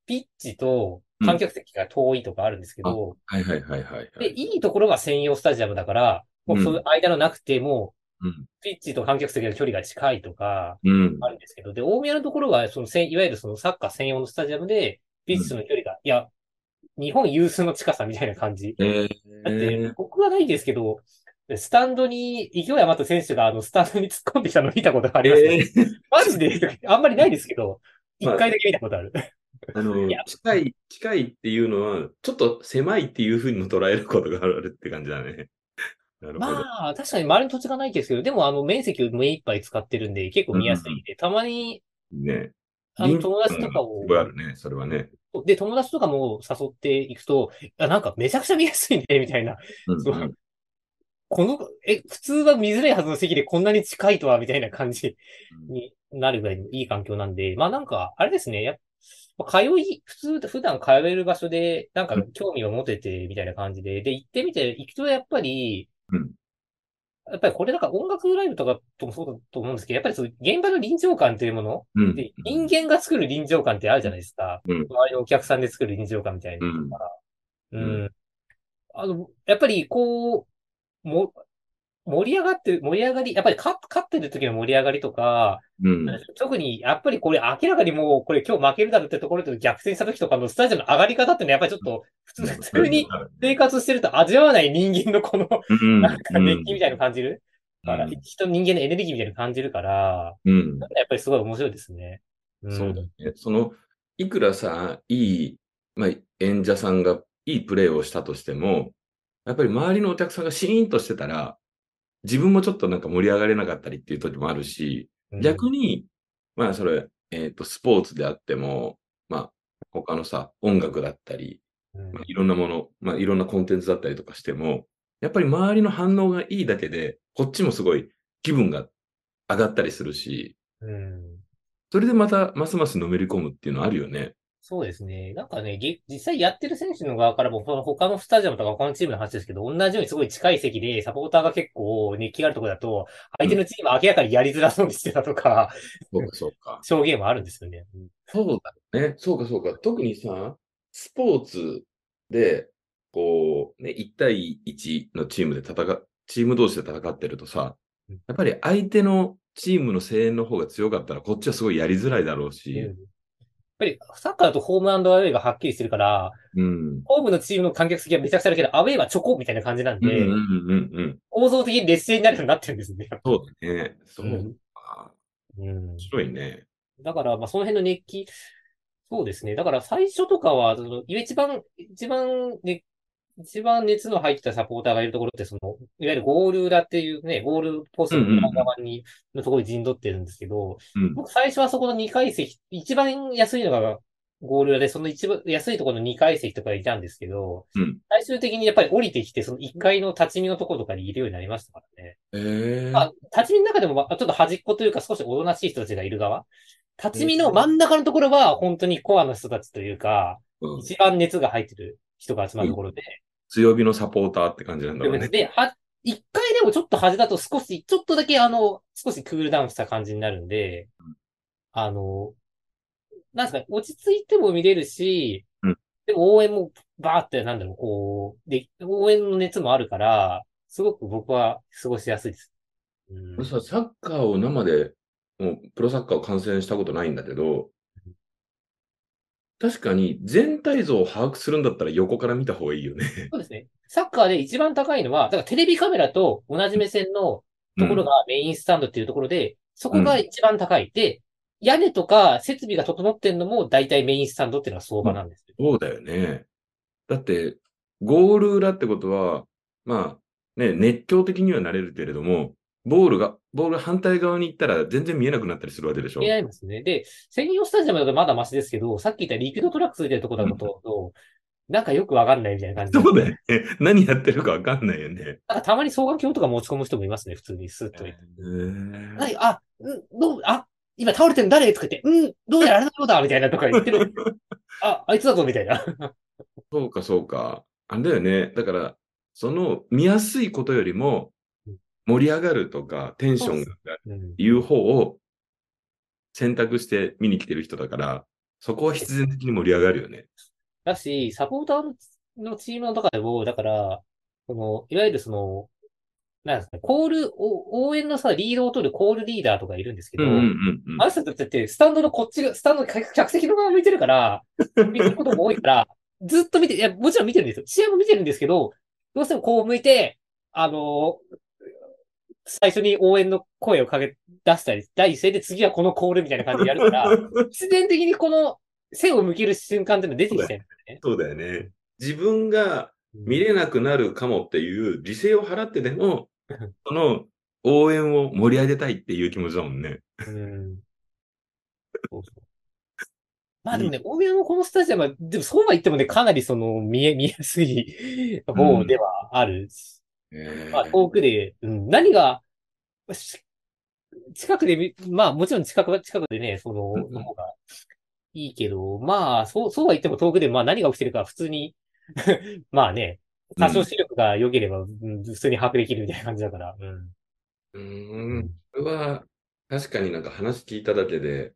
ピッチと観客席が遠いとかあるんですけど、はいはいはいはいはで、い。いいところが専用スタジアムだから、もうそういう間のなくても、うん。ピッチと観客席の距離が近いとか、うん。あるんですけど、で、大宮のところは、そのいわゆるそのサッカー専用のスタジアムで、ピッチとの距離が、いや、日本有数の近さみたいな感じ。えだってー、、僕はないですけど、スタンドに、勢い余った選手があの、スタンドに突っ込んできたの見たことがあります、ね。えー、マジで、[laughs] あんまりないですけど、一まあ回だけ見たことある。あの近い、近いっていうのは、ちょっと狭いっていうふうにも捉えることがあるって感じだね。[laughs] なるほど。まあ、確かに周りの土地がないですけど、でもあの、面積を目いっぱい使ってるんで、結構見やすいんで、たまに、ね。あの、友達とかをあるね、それはね。で、友達とかも誘っていくと、あなんかめちゃくちゃ見やすいね、みたいな。うんそうこの、え、普通は見づらいはずの席でこんなに近いとは、みたいな感じになるぐらいのいい環境なんで、まあなんか、あれですね、やっぱ通い、普通、普段通える場所で、なんか興味を持てて、みたいな感じで、で、行ってみて、行くとやっぱり、うんやっぱりこれだから音楽ライブとかともそうだと思うんですけど、やっぱりそういう現場の臨場感というものうん。で、人間が作る臨場感ってあるじゃないですか。うん周りのお客さんで作る臨場感みたいな。うん。うん。うんあの、やっぱりこう、も、盛り上がって、盛り上がり、やっぱり勝勝ってる時の盛り上がりとか、うん。特にやっぱりこれ明らかにもうこれ今日負けるだろうってところで逆転した時とかのスタジオの上がり方ってのはやっぱりちょっと普通、普通に生活してると味わわない人間のこの、うん、なんか熱気みたいなの感じるから、うん人、人間のエネルギーみたいなの感じるから、うん。やっぱりすごい面白いですね。んそうだね。その、いくらさ、いい、まあ、演者さんがいいプレーをしたとしても、やっぱり周りのお客さんがシーンとしてたら、自分もちょっとなんか盛り上がれなかったりっていう時もあるし、逆に、まあそれ、えっ、と、スポーツであっても、まあ他のさ、音楽だったり、うんまあ、いろんなもの、まあいろんなコンテンツだったりとかしても、やっぱり周りの反応がいいだけで、こっちもすごい気分が上がったりするし、うん。それでまたますますのめり込むっていうのあるよね。そうですね。なんかね、げ実際やってる選手の側からも、他のスタジアムとか他のチームの話ですけど、同じようにすごい近い席で、サポーターが結構熱気があるところだと、相手のチームは明らかにやりづらそうにしてたとか、そうか、そうか。[laughs] 証言もあるんですよね。うんそうだね。そうか、そうか。特にさ、スポーツで、こう、ね、1対1のチームで戦っ、チーム同士で戦ってるとさうん、やっぱり相手のチームの声援の方が強かったら、こっちはすごいやりづらいだろううんし、やっぱり、サッカーだとホームアウェイがはっきりしてるから、うん。ホームのチームの観客席はめちゃくちゃあるけど、アウェイはチョコみたいな感じなんで、うんうんうんうん。構造的に劣勢になるようになってるんですね。そうだね。そううんか。うん面白いね。だから、まあ、その辺の熱気、そうですね。だから、最初とかは、その、一番、一番、ね、一番熱の入ったサポーターがいるところって、その、いわゆるゴール裏っていうね、ゴールポストの裏側に、のところに陣取ってるんですけど、うん。僕最初はそこの2階席、一番安いのがゴール裏で、その一番安いところの2階席とかいたんですけど、うん最終的にやっぱり降りてきて、その1階の立ち見のところとかにいるようになりましたからね。ええまあ、立ち見の中でも、まあちょっと端っこというか少しおとなしい人たちがいる側。立ち見の真ん中のところは本当にコアの人たちというか、うん一番熱が入ってる人が集まるところで、強火のサポーターって感じなんだろうね。で、は、一回でもちょっと端だと少し、ちょっとだけあの、少しクールダウンした感じになるんで、あの、なんですか、落ち着いても見れるし、うんでも応援もバーって、なんだろう、こう、で、応援の熱もあるから、すごく僕は過ごしやすいです。うん俺さ、サッカーを生で、もうプロサッカーを観戦したことないんだけど、確かに全体像を把握するんだったら横から見た方がいいよね。そうですね。サッカーで一番高いのは、だからテレビカメラと同じ目線のところがメインスタンドっていうところで、そこが一番高い。で、屋根とか設備が整ってんのも大体メインスタンドっていうのが相場なんですよ。そうだよね。だって、ゴール裏ってことは、まあ、ね、熱狂的にはなれるけれども、ボールが、ボール反対側に行ったら全然見えなくなったりするわけでしょ？見えますね。で、専用スタジアムだとまだマシですけど、さっき言ったリピードトラックついてるところだと、なんかよくわかんないみたいな感じで。そうだよね。[laughs] 何やってるかわかんないよね。なんかたまに双眼鏡とか持ち込む人もいますね、普通にスッと。へーはい、あ、うん、どう、あ、今倒れてるの誰とか言って、うん、どうやらあれのようだみたいなとか言ってる。[laughs] あ、あいつだぞみたいな。そうか、そうか。あれだよね。だから、その見やすいことよりもうん、盛り上がるとか、テンションがうんいう方を選択して見に来てる人だから、そこは必然的に盛り上がるよね。だし、サポーターのチームの中でも、だから、その、いわゆるその、なんですかね、コール、お応援のさ、リードを取るコールリーダーとかいるんですけど、うんうんうんうん。あの人たちって、スタンドのこっちが、スタンドの客客席の側向いてるから、見てることも多いから、[laughs] ずっと見て、いや、もちろん見てるんですよ。試合も見てるんですけど、どうしてもこう向いて、あの最初に応援の声をかけ出したり、第一声で次はこのコールみたいな感じでやるから、[laughs] 必然的にこの背を向ける瞬間っていうのが出てきてるんですね。そうだよね。自分が見れなくなるかもっていう犠牲を払ってでも、その応援を盛り上げたいっていう気持ちだもんね。うん。そうそう。まあでもね、大宮のこのスタジアムは、でもそうは言ってもね、かなりその、見え、見やすい方ではあるし、まあ遠くで、うん、何が、し近くで見、まあもちろん近くは近くでね、その、うんの方がいいけど、まあ、そう、そうは言っても遠くで、まあ何が起きてるか普通に、[laughs] まあね、多少視力が良ければ、うん普通に把握できるみたいな感じだから、うん。うーん。それは、確かになんか話聞いただけで、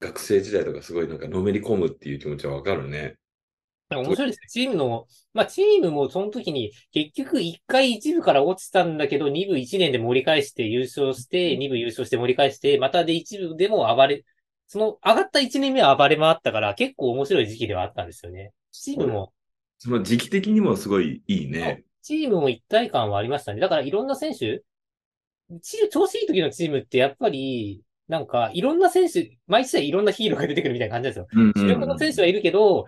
学生時代とかすごいなんかのめり込むっていう気持ちはわかるね。なんか面白いですね。チームの、まあチームもその時に結局1回1部から落ちたんだけど、2部1年で盛り返して優勝して、2部優勝して盛り返して、またで1部でも暴れ、その上がった1年目は暴れ回ったから結構面白い時期ではあったんですよね。チームも、その時期的にもすごいいいね。チームも一体感はありましたね。だからいろんな選手、チーム、調子いい時のチームってやっぱり、なんかいろんな選手、毎試合いろんなヒーローが出てくるみたいな感じですよ。うんうん主力の選手はいるけど、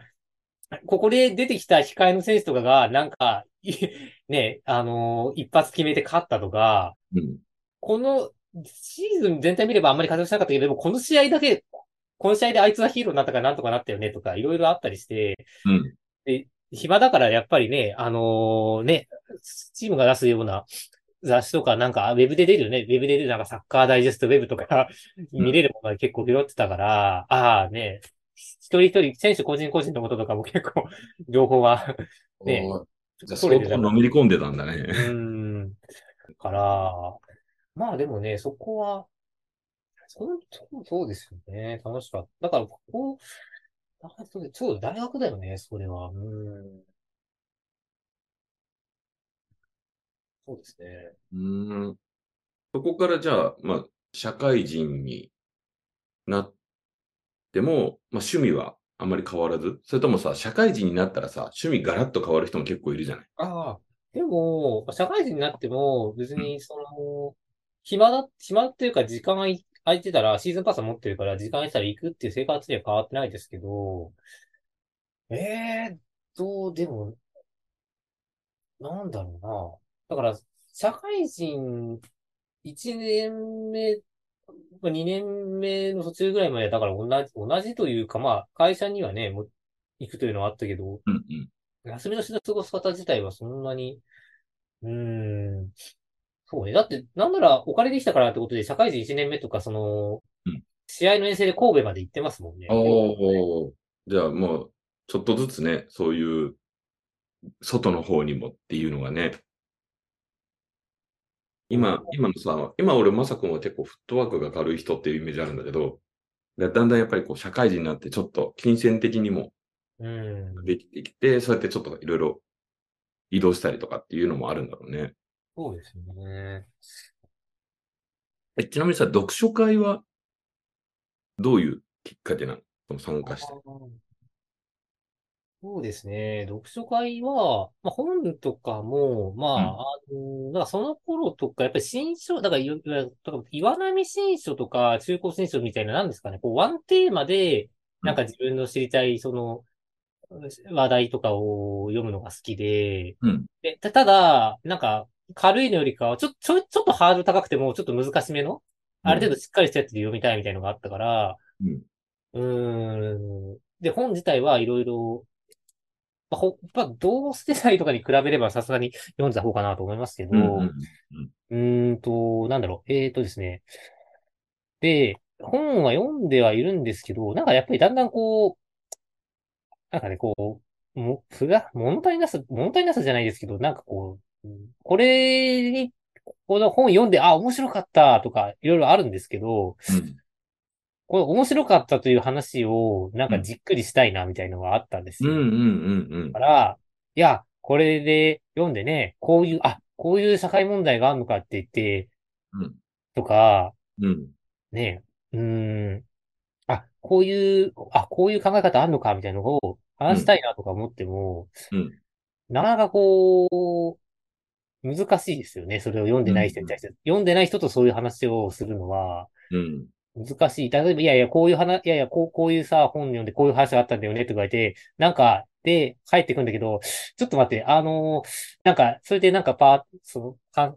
ここで出てきた控えの選手とかが、なんか、い [laughs] ね、あのー一発決めて勝ったとか、うん。このシーズン全体見ればあんまり活躍しなかったけど、でもこの試合だけ、この試合であいつはヒーローになったからなんとかなったよねとか、いろいろあったりして、うん。で、暇だからやっぱりね、あのーね、チームが出すような雑誌とかなんかウェブで出るよね。ウェブで出るなんかサッカーダイジェストウェブとか見れるものが結構拾ってたから、ああね、一人一人、選手個人個人のこととかも結構 [laughs] 情報は、ねじゃあ相当のめり込んでたんだうね。ーん。から、まあでもね、そこは、そう、そうそうですよね。楽しかった。だから、ここ、あそうそう、大学だよね、それは。うーん。そうですね。うーん。そこからじゃあ、まあ、社会人になっても、まあ、趣味はあまり変わらずそれともさ、社会人になったらさ、趣味ガラッと変わる人も結構いるじゃない？ああ、でも、社会人になっても、別に、その、暇だ、暇っていうか、時間空いてたら、シーズンパス持ってるから、時間空いてたら行くっていう生活には変わってないですけど、ええどう、でも、なんだろうな。だから、社会人1年目、まあ2年目の途中ぐらいまで、だから同じ、同じというか、まあ、会社にはね、もう行くというのはあったけど、うんうん。休みの日の過ごす方自体はそんなに、うーん、そうね。だって、なんならお金できたからってことで、社会人1年目とか、そのうん、試合の遠征で神戸まで行ってますもんね。おー、じゃあもう、ちょっとずつね、そういう、外の方にもっていうのがね。今、今のさ、今俺、まさくんは結構フットワークが軽い人っていうイメージあるんだけど、だだんだんやっぱりこう、社会人になってちょっと金銭的にもうん。できてきて、そうやってちょっといろいろ移動したりとかっていうのもあるんだろうね。そうですね。え、ちなみにさ、読書会は、どういうきっかけなの？その参加して。そうですね。読書会は、まあ、本とかも、まあ、あの、だからその頃とか、やっぱり新書、だから、いわゆるだから岩波新書とか中古新書みたいな、なんですかね、こう、ワンテーマで、なんか自分の知りたい、その、話題とかを読むのが好きで、うん。で、たただ、なんか、軽いのよりかは、ちょ、ちょ、ちょっとハードル高くても、ちょっと難しめの、ある程度しっかりしたやつで読みたいみたいのがあったから、うん。うーん。で、本自体はいろいろ、まあ、ほ、[laughs] まあ、同世代とかに比べればさすがに読んだ方かなと思いますけど、うん。うん。うーんと、なんだろう、えーとですね。で、本は読んではいるんですけど、なんかやっぱりだんだんこう、なんかね、こう、も、ふが、物足りなさ、物足りなさじゃないですけど、なんかこう、うんこれに、この本読んで、あ、面白かったとか、いろいろあるんですけど、うん。この面白かったという話を、なんかじっくりしたいな、みたいなのがあったんですうん。よ。うん。うん。うんだ。から、いや、これで読んでね、こういう、あ、こういう社会問題があるのかって言って、うん。とか、うん。ね、うーん、あ、こういう、あ、こういう考え方あるのかみたいなのを話したいなとか思っても、うん。なかなかこう、難しいですよね。それを読んでない人に対して。読んでない人とそういう話をするのはうん。難しい。例えば、いやいや、こういう話、いやいや、こう、こういうさ、本読んでこういう話があったんだよねとか言って、なんか、で、帰ってくんだけど、ちょっと待って、あのーなんか、それでなんかパー、その、か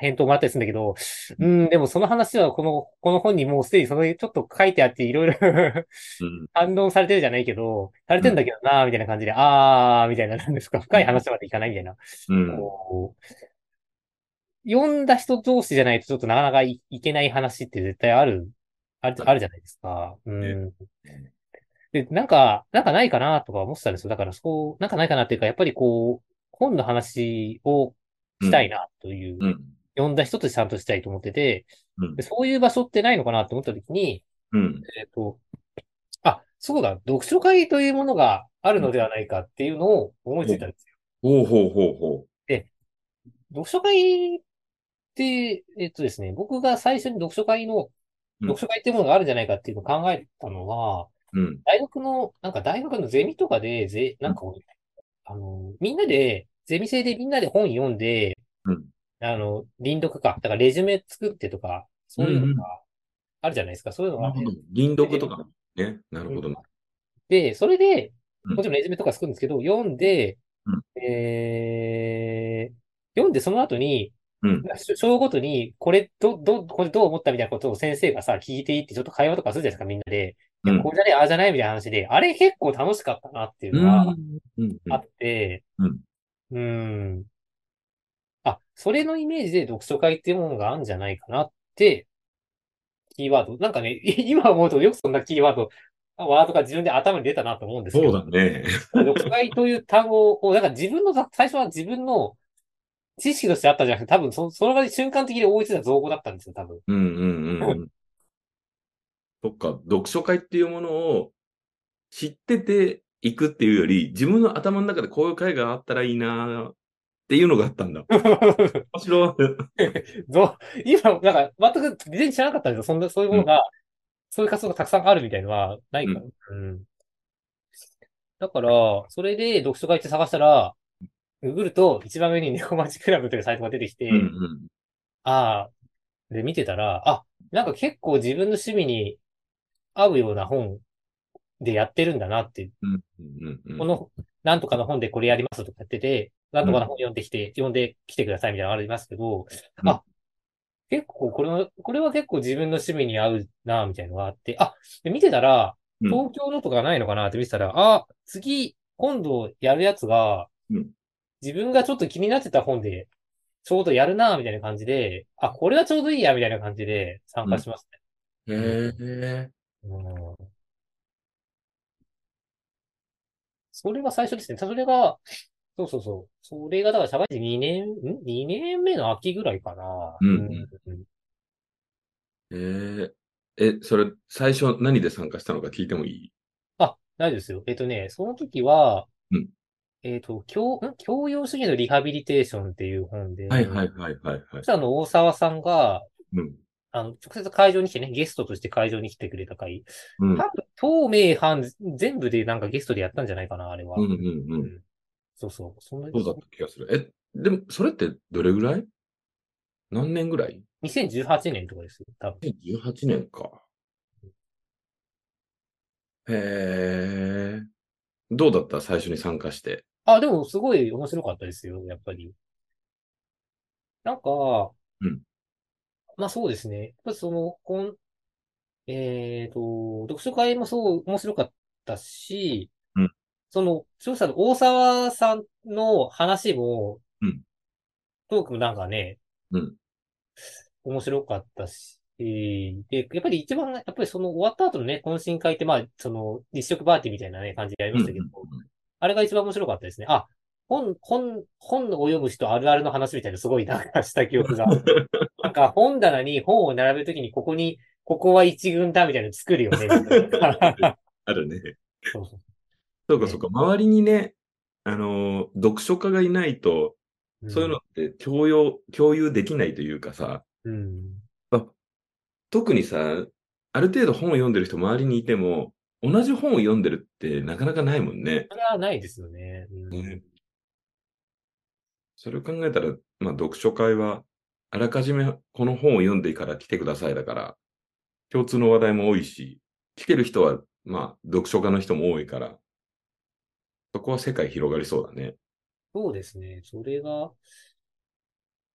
返答もらったりするんだけど、うん、でもその話はこの、この本にもうすでにその、ちょっと書いてあっていろいろうん。反論されてるじゃないけど、されてんだけどなーみたいな感じで、あーみたいな、なんですか、深い話までいかないみたいな。うん。読んだ人同士じゃないとちょっとなかなかいいけない話って絶対ある、ある、あるじゃないですか。うん。で、なんか、なんかないかなとか思ってたんですよ。だからそう、なんかないかなっていうか、やっぱりこう、本の話をしたいなという、うん。読んだ人とちゃんとしたいと思ってて、うんでそういう場所ってないのかなと思った時に、うん。えっと、あ、そうだ、読書会というものがあるのではないかっていうのを思いついたんですよ。ほうほうほうほ読書会って、えっとですね、僕が最初に読書会の、うん読書会っていうものがあるんじゃないかっていうのを考えたのは、う。うん。大学の、なんか大学のゼミとかで、ぜ、なんか、あの、みんなで、ゼミ生でみんなで本読んで、うん。あの、輪読か、だからレジュメ作ってとか、そういうのがあるじゃないですか。そういうのがなるほど。銀読とかね。なるほど。で、それで、うんもちろんレジュメとか作るんですけど、読んで、うんえー、読んでその後に、うん。章章ごとに、これ、ど、ど、これどう思ったみたいなことを先生がさ、聞いていって、ちょっと会話とかするじゃないですか、みんなで。いや、うんこうじゃねえ、ああじゃないみたいな話で、あれ結構楽しかったなっていううのが。あって、うん。うーん。あ、それのイメージで読書会っていうものがあるんじゃないかなって、キーワード。なんかね、[laughs] 今思うとよくそんなキーワード、ワードが自分で頭に出たなと思うんですけそうど。だね。[laughs] 読書会という単語を、だから自分の、最初は自分の知識としてあったんじゃなくて、多分そ、その場で瞬間的に応じてた造語だったんですよ、多分。うんうんうんうん。[laughs] そっか、読書会っていうものを知ってていくっていうより、自分の頭の中でこういう会があったらいいなっていうのがあったんだ。[laughs] 面白い。[laughs] ぞ今、なんか、全く全然知らなかったんですよ。そんな、そういうものが、そういう活動がたくさんあるみたいのは、ないから。うん。だから、それで読書会って探したら、ググると、一番上に [laughs] 猫町クラブというサイトが出てきて、うんうん。ああ、で見てたら、あ、なんか結構自分の趣味に合うような本でやってるんだなって、うんうんうん。この、なんとかの本でこれやりますとかやってて、なんとかの本読んできて、読んできてくださいみたいなのありますけど、うんあ、結構これは、これは結構自分の趣味に合うな、みたいなのがあって、あ、で見てたら、うん東京のとかないのかなって見てたら、あ、次、今度やるやつがうん、自分がちょっと気になってた本で、ちょうどやるな、みたいな感じで、あ、これはちょうどいいや、みたいな感じで参加しますね。へえ。うんそれが最初ですね。それが、そうそうそう。それが、だから社会人2年、ん ?2 年目の秋ぐらいかな。うんうんへえ。え、それ、最初何で参加したのか聞いてもいい？あ、ないですよ。えっとね、その時は、うんえっと、教、ん？教養主義のリハビリテーションっていう本で、はいはいはいはいはいそし。たらあの、大沢さんが、うん。あの、直接会場に来てね、ゲストとして会場に来てくれた回。うん。多分、東名阪全部でなんかゲストでやったんじゃないかな、あれは。うんうんうん。そうそう。そんなそうだった気がする。え、でも、それってどれぐらい？何年ぐらい？2018年とかですよ、多分。?2018 年か。へえ。どうだった？最初に参加して。あ、でもすごい面白かったですよ、やっぱり。なんか、うん。まあそうですね。やっぱその、こん、えっと、読書会もそう面白かったし、うん。その、著者の大沢さんの話も、うん。トークもなんかね、うん。面白かったし、で、やっぱり一番、やっぱりその終わった後のね、懇親会って、まあ、その、日食パーティーみたいなね、感じでやりましたけど、あれが一番面白かったですね。あ、本、本、本を読む人あるあるの話みたいなすごいなんかした記憶が。[laughs] なんか本棚に本を並べるときにここに、ここは一軍だみたいなの作るよね。あるね。そうそうそうかそうか。周りにね、あのー、読書家がいないと、そういうのって共有、共有できないというかさ、うん。あ特にさ、ある程度本を読んでる人周りにいても、同じ本を読んでるってなかなかないもんね。それはないですよね。うんねそれを考えたら、まあ、読書会は、あらかじめこの本を読んでから来てくださいだから、共通の話題も多いし、来てる人は、まあ、読書家の人も多いから、そこは世界広がりそうだね。そうですね。それが、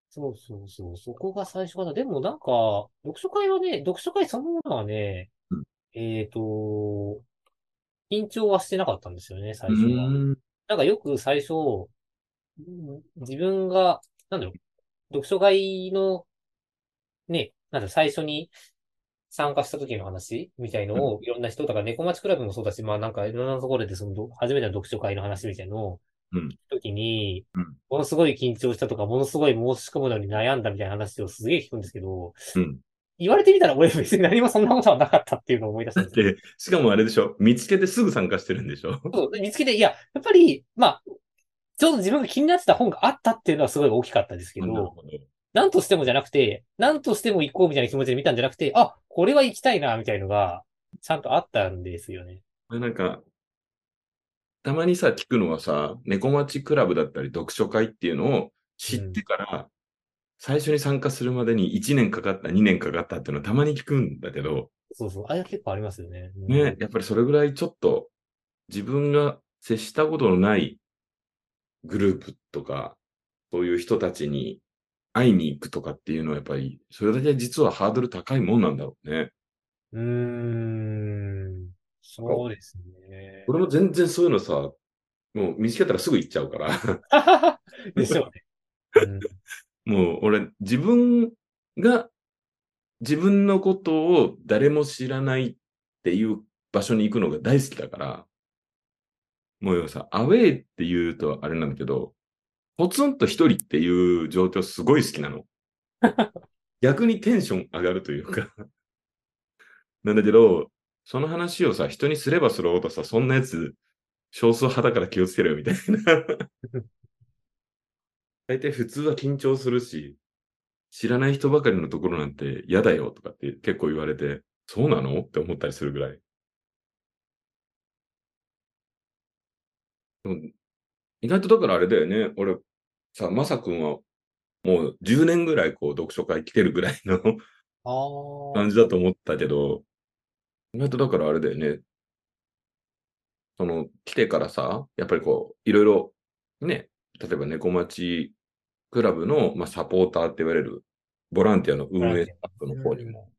そうそうそう。そこが最初かな。でもなんか、読書会はね、読書会そのものはね、うんえっと、緊張はしてなかったんですよね、最う初は。なんかよく最初、うん自分が、なんだろう、読書会の、ね、なんだ最初に参加した時の話みたいのを、いろんな人、だから猫町クラブもそうだし、まあなんかいろんなところでその、ど初めての読書会の話みたいのを、うん時にうん、ものすごい緊張したとか、ものすごい申し込むのに悩んだみたいな話をすげえ聞くんですけど、うん。言われてみたら俺別に何もそんなことはなかったっていうのを思い出したんですしかもあれでしょ見つけてすぐ参加してるんでしょそう、で見つけて、いや、やっぱり、まあ、ちょうど自分が気になってた本があったっていうのはすごい大きかったですけど。なんとしてもじゃなくて、なんとしても行こうみたいな気持ちで見たんじゃなくて、あ、これは行きたいな、みたいのが、ちゃんとあったんですよね。なんか、たまにさ、聞くのはさ、猫町クラブだったり読書会っていうのを知ってから、最初に参加するまでに1年かかった、2年かかったっていうのはたまに聞くんだけど、そうそう。あれは結構ありますよね。うんね、やっぱりそれぐらいちょっと自分が好接したことのないグループとか、そういう人たちに会いに行くとかっていうのはやっぱり、それだけ実はハードル高いもんなんだろうね。うーん。そうですね。俺も全然そういうのさ、もう見つけたらすぐ行っちゃうから。[laughs] でしょうね。うんもう俺、自分が自分のことを誰も知らないっていう場所に行くのが大好きだから、もうよさ、アウェイって言うとあれなんだけど、ポツンと一人っていう状況すごい好きなの。[laughs] 逆にテンション上がるというか。[laughs] なんだけど、その話をさ、人にすればするほどさ、そんなやつ、少数派だから気をつけろよ、みたいな。[laughs] 大体普通は緊張するし、知らない人ばかりのところなんて嫌だよとかって結構言われて、そうなの？って思ったりするぐらい。でも意外とだからあれだよね。俺、さ、まさくんはもう10年ぐらいこう読書会来てるぐらいの。感じだと思ったけど、意外とだからあれだよね。その、来てからさ、やっぱりこう、いろいろ、ね、例えば猫町クラブの、まあ、サポーターって言われる、ボランティアの運営スタッフの方にも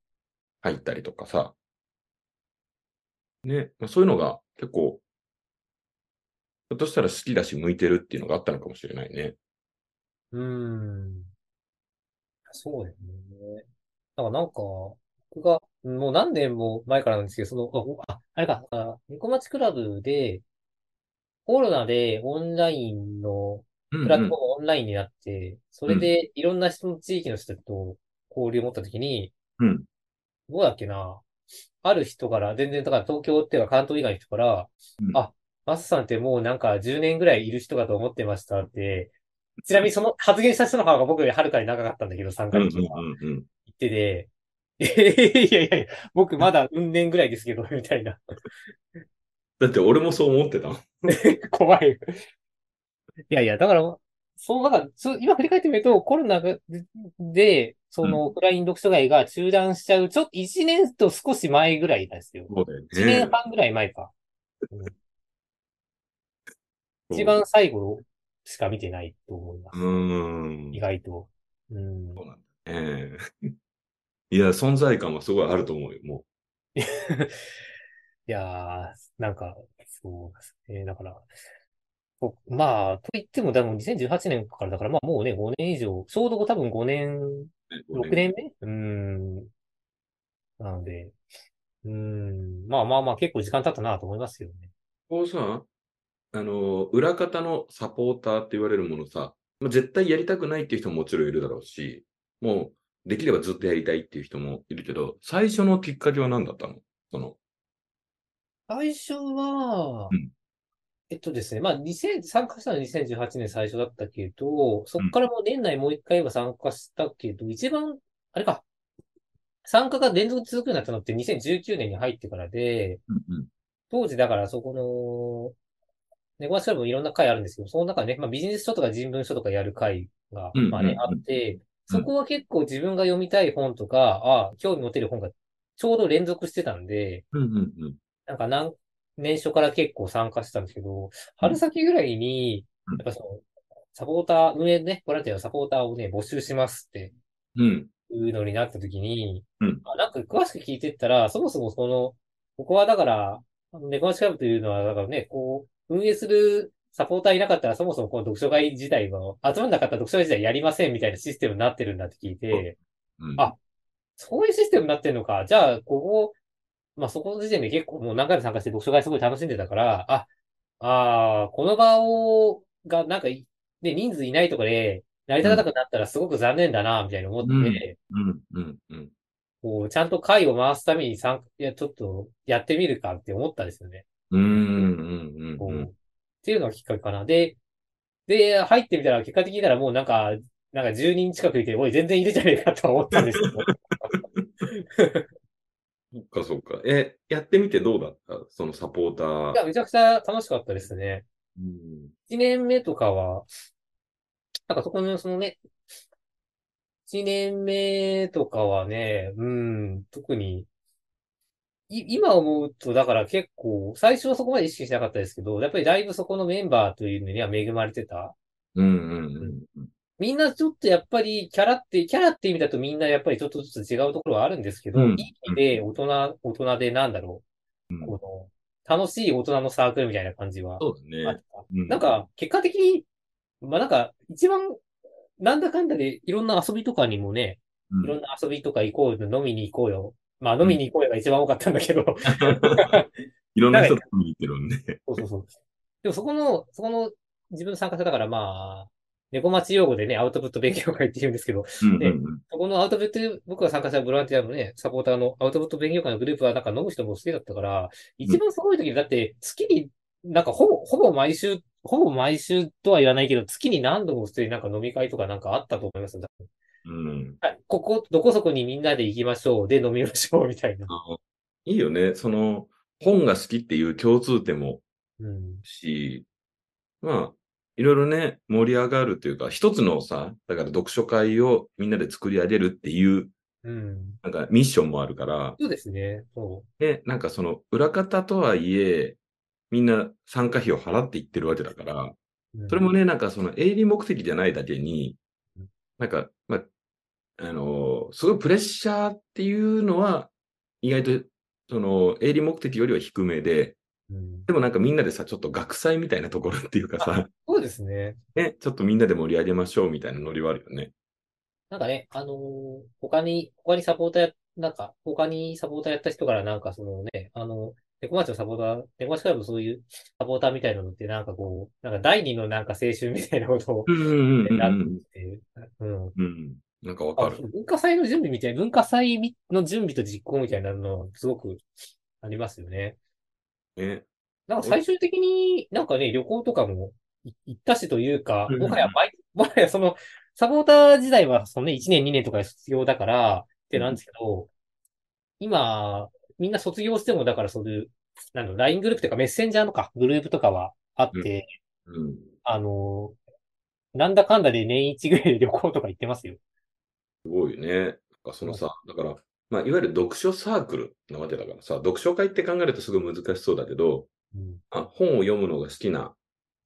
入ったりとかさ、ね、まあ、そういうのが結構、ひょっとしたら好きだし向いてるっていうのがあったのかもしれないね。うーん。そうですね。だからなんか、僕が、もう何年も前からなんですけど、その、あ、ああれか、あ猫町クラブで、コロナでオンラインの、うんプラットフォームオンラインになって、それでいろんな人の地域の人と交流を持ったときに、うん。どうだっけな。ある人から、全然、だから東京っていうか関東以外の人から、うんあ、マスさんってもうなんか10年ぐらいいる人かと思ってましたって、ちなみにその発言した人の方が僕よりはるかに長かったんだけど、参加うんうん歴がうんうん。言ってて、[laughs] いやいやいや、僕まだ運年ぐらいですけど、みたいな。だって俺もそう思ってた。[laughs] 怖い。いやいや、だから、そう、だから、そう今振り返ってみると、コロナがで、その、オフライン読書会が中断しちゃう、ちょっと1年と少し前ぐらいなんですよ。そうだよね。1年半ぐらい前か。一番最後しか見てないと思います。うーん。意外と。うん。そうなんだね。いや、存在感はすごいあると思うよ、も [laughs] いやー、なんか、そうですね。だから、こまあ、と言っても、多分2018年からだから、まあもうね、5年以上、ちょうど多分5年、う。6年目？うーん。なので、うーん。まあまあまあ、結構時間経ったなと思いますよね。こうさ、あの、裏方のサポーターって言われるものさ、まあ絶対やりたくないっていう人ももちろんいるだろうし、もう、できればずっとやりたいっていう人もいるけど、最初のきっかけは何だったの？その、最初はうん、えっとですね、まあ、2000、参加したのは2018年最初だったけど、そこからもう年内もう一回は参加したけど、一番、あれか、参加が連続続くようになったのって2019年に入ってからで、うん当時だからそこの、猫町クラブもいろんな会あるんですけど、その中でね、まあビジネス書とか人文書とかやる会が、うんまあね、うん。あって、そこは結構自分が読みたい本とか、ああ、興味持てる本がちょうど連続してたんで、うんうんうんなんか何、年初から結構参加してたんですけど、春先ぐらいに、うんやっぱその、サポーター、運営ね、ボランティアのサポーターをね、募集しますってうん。いうのになった時に、うんあなんか詳しく聞いてったら、そもそもその、ここはだから、猫町クラブというのは、だからね、こう、運営するサポーターいなかったら、そもそもこの読書会自体は、集まんなかったら読書会自体やりませんみたいなシステムになってるんだって聞いて、うんあそういうシステムになってんのか。じゃあ、ここ、まあ、そこの時点で結構もう何回も参加して読書会すごい楽しんでたから、あ、ああ、この場を、が、なんかい、ね、人数いないとかで、成り立たなくなったらすごく残念だな、みたいな思って、うんうんうん。こう、ちゃんと会を回すために参加、いや、ちょっとやってみるかって思ったんですよね。うんうんうん。っていうのがきっかけかな。で、で、入ってみたら、結果的にならもうなんか、なんか10人近くいて、おい、全然いるじゃねえかとは思ったんですけど。[laughs] そっかそっか。え、やってみてどうだった？そのサポーターい。や、めちゃくちゃ楽しかったですね。うん1年目とかは、なんかそこの、そのね、1年目とかはね、うん、特に、い今思うと、だから結構、最初はそこまで意識しなかったですけど、やっぱりだいぶそこのメンバーというのには恵まれてた。うんうんうん。みんなちょっとやっぱりキャラって、キャラって意味だとみんなやっぱりちょっとずつ違うところはあるんですけど、うんいい意味で大人、大人でなんだろう、うんこの、楽しい大人のサークルみたいな感じはそうだねあっ。た。うんなんか、結果的に、まあなんか、一番、なんだかんだでいろんな遊びとかにもね、うんいろんな遊びとか行こうよ、飲みに行こうよ。まあ飲みに行こうよが一番多かったんだけど、[laughs] いろんな人と見に行ってるんで。そうそうそう。でもそこの、そこの自分参加者だからまあ、猫町用語でね、アウトプット勉強会って言うんですけど、うんねうんそこのアウトプット、僕が参加したボランティアのね、サポーターのアウトプット勉強会のグループはなんか飲む人も好きだったから、一番すごい時だって月に、なんかほぼ、ほぼ毎週、ほぼ毎週とは言わないけど、月に何度も普通になんか飲み会とかなんかあったと思います。うん。はい、ここ、どこそこにみんなで行きましょう。で飲みましょう。みたいな。いいよね。その、本が好きっていう共通点もうん。し、まあ、いろいろね、盛り上がるというか、一つのさ、だから読書会をみんなで作り上げるっていう、うん。なんかミッションもあるから、そうですね。そで、なんかその裏方とはいえ、みんな参加費を払っていってるわけだから、う。うんそれもね、なんかその営利目的じゃないだけにうん、なんか、まあ、あのすごいプレッシャーっていうのは、意外と、その、営利目的よりは低めで、うんでもなんかみんなでさ、ちょっと学祭みたいなところっていうかさ、そうですね。ね、ちょっとみんなで盛り上げましょうみたいなノリはあるよね。なんかね、あのー他に、他にサポーターや、なんか、他にサポーターやった人からなんかそのね、あの、猫町のサポーター、猫町クラブのそういうサポーターみたいなのってなんかこう、なんか第二のなんか青春みたいなことをうんうんううん。て、うん。うん。なんかわあかる。文化祭の準備みたいな、文化祭みの準備と実行みたいなの、すごくありますよね。ね。なんか最終的になんかね、旅行とかもい行ったしというか、うんもはや毎、[laughs] もはやその、サポーター時代はそのね、1年2年とかで卒業だから、ってなんですけど、今、みんな卒業しても、だからそういう、なんだ、LINE グループとかメッセンジャーのか、グループとかはあって、うん。あの、なんだかんだで年一ぐらいで旅行とか行ってますよ。すごいよね。なんかそのさ、だから、まあ、いわゆる読書サークルなわけだからさ、読書会って考えるとすごい難しそうだけど、うん。あ本を読むのが好きな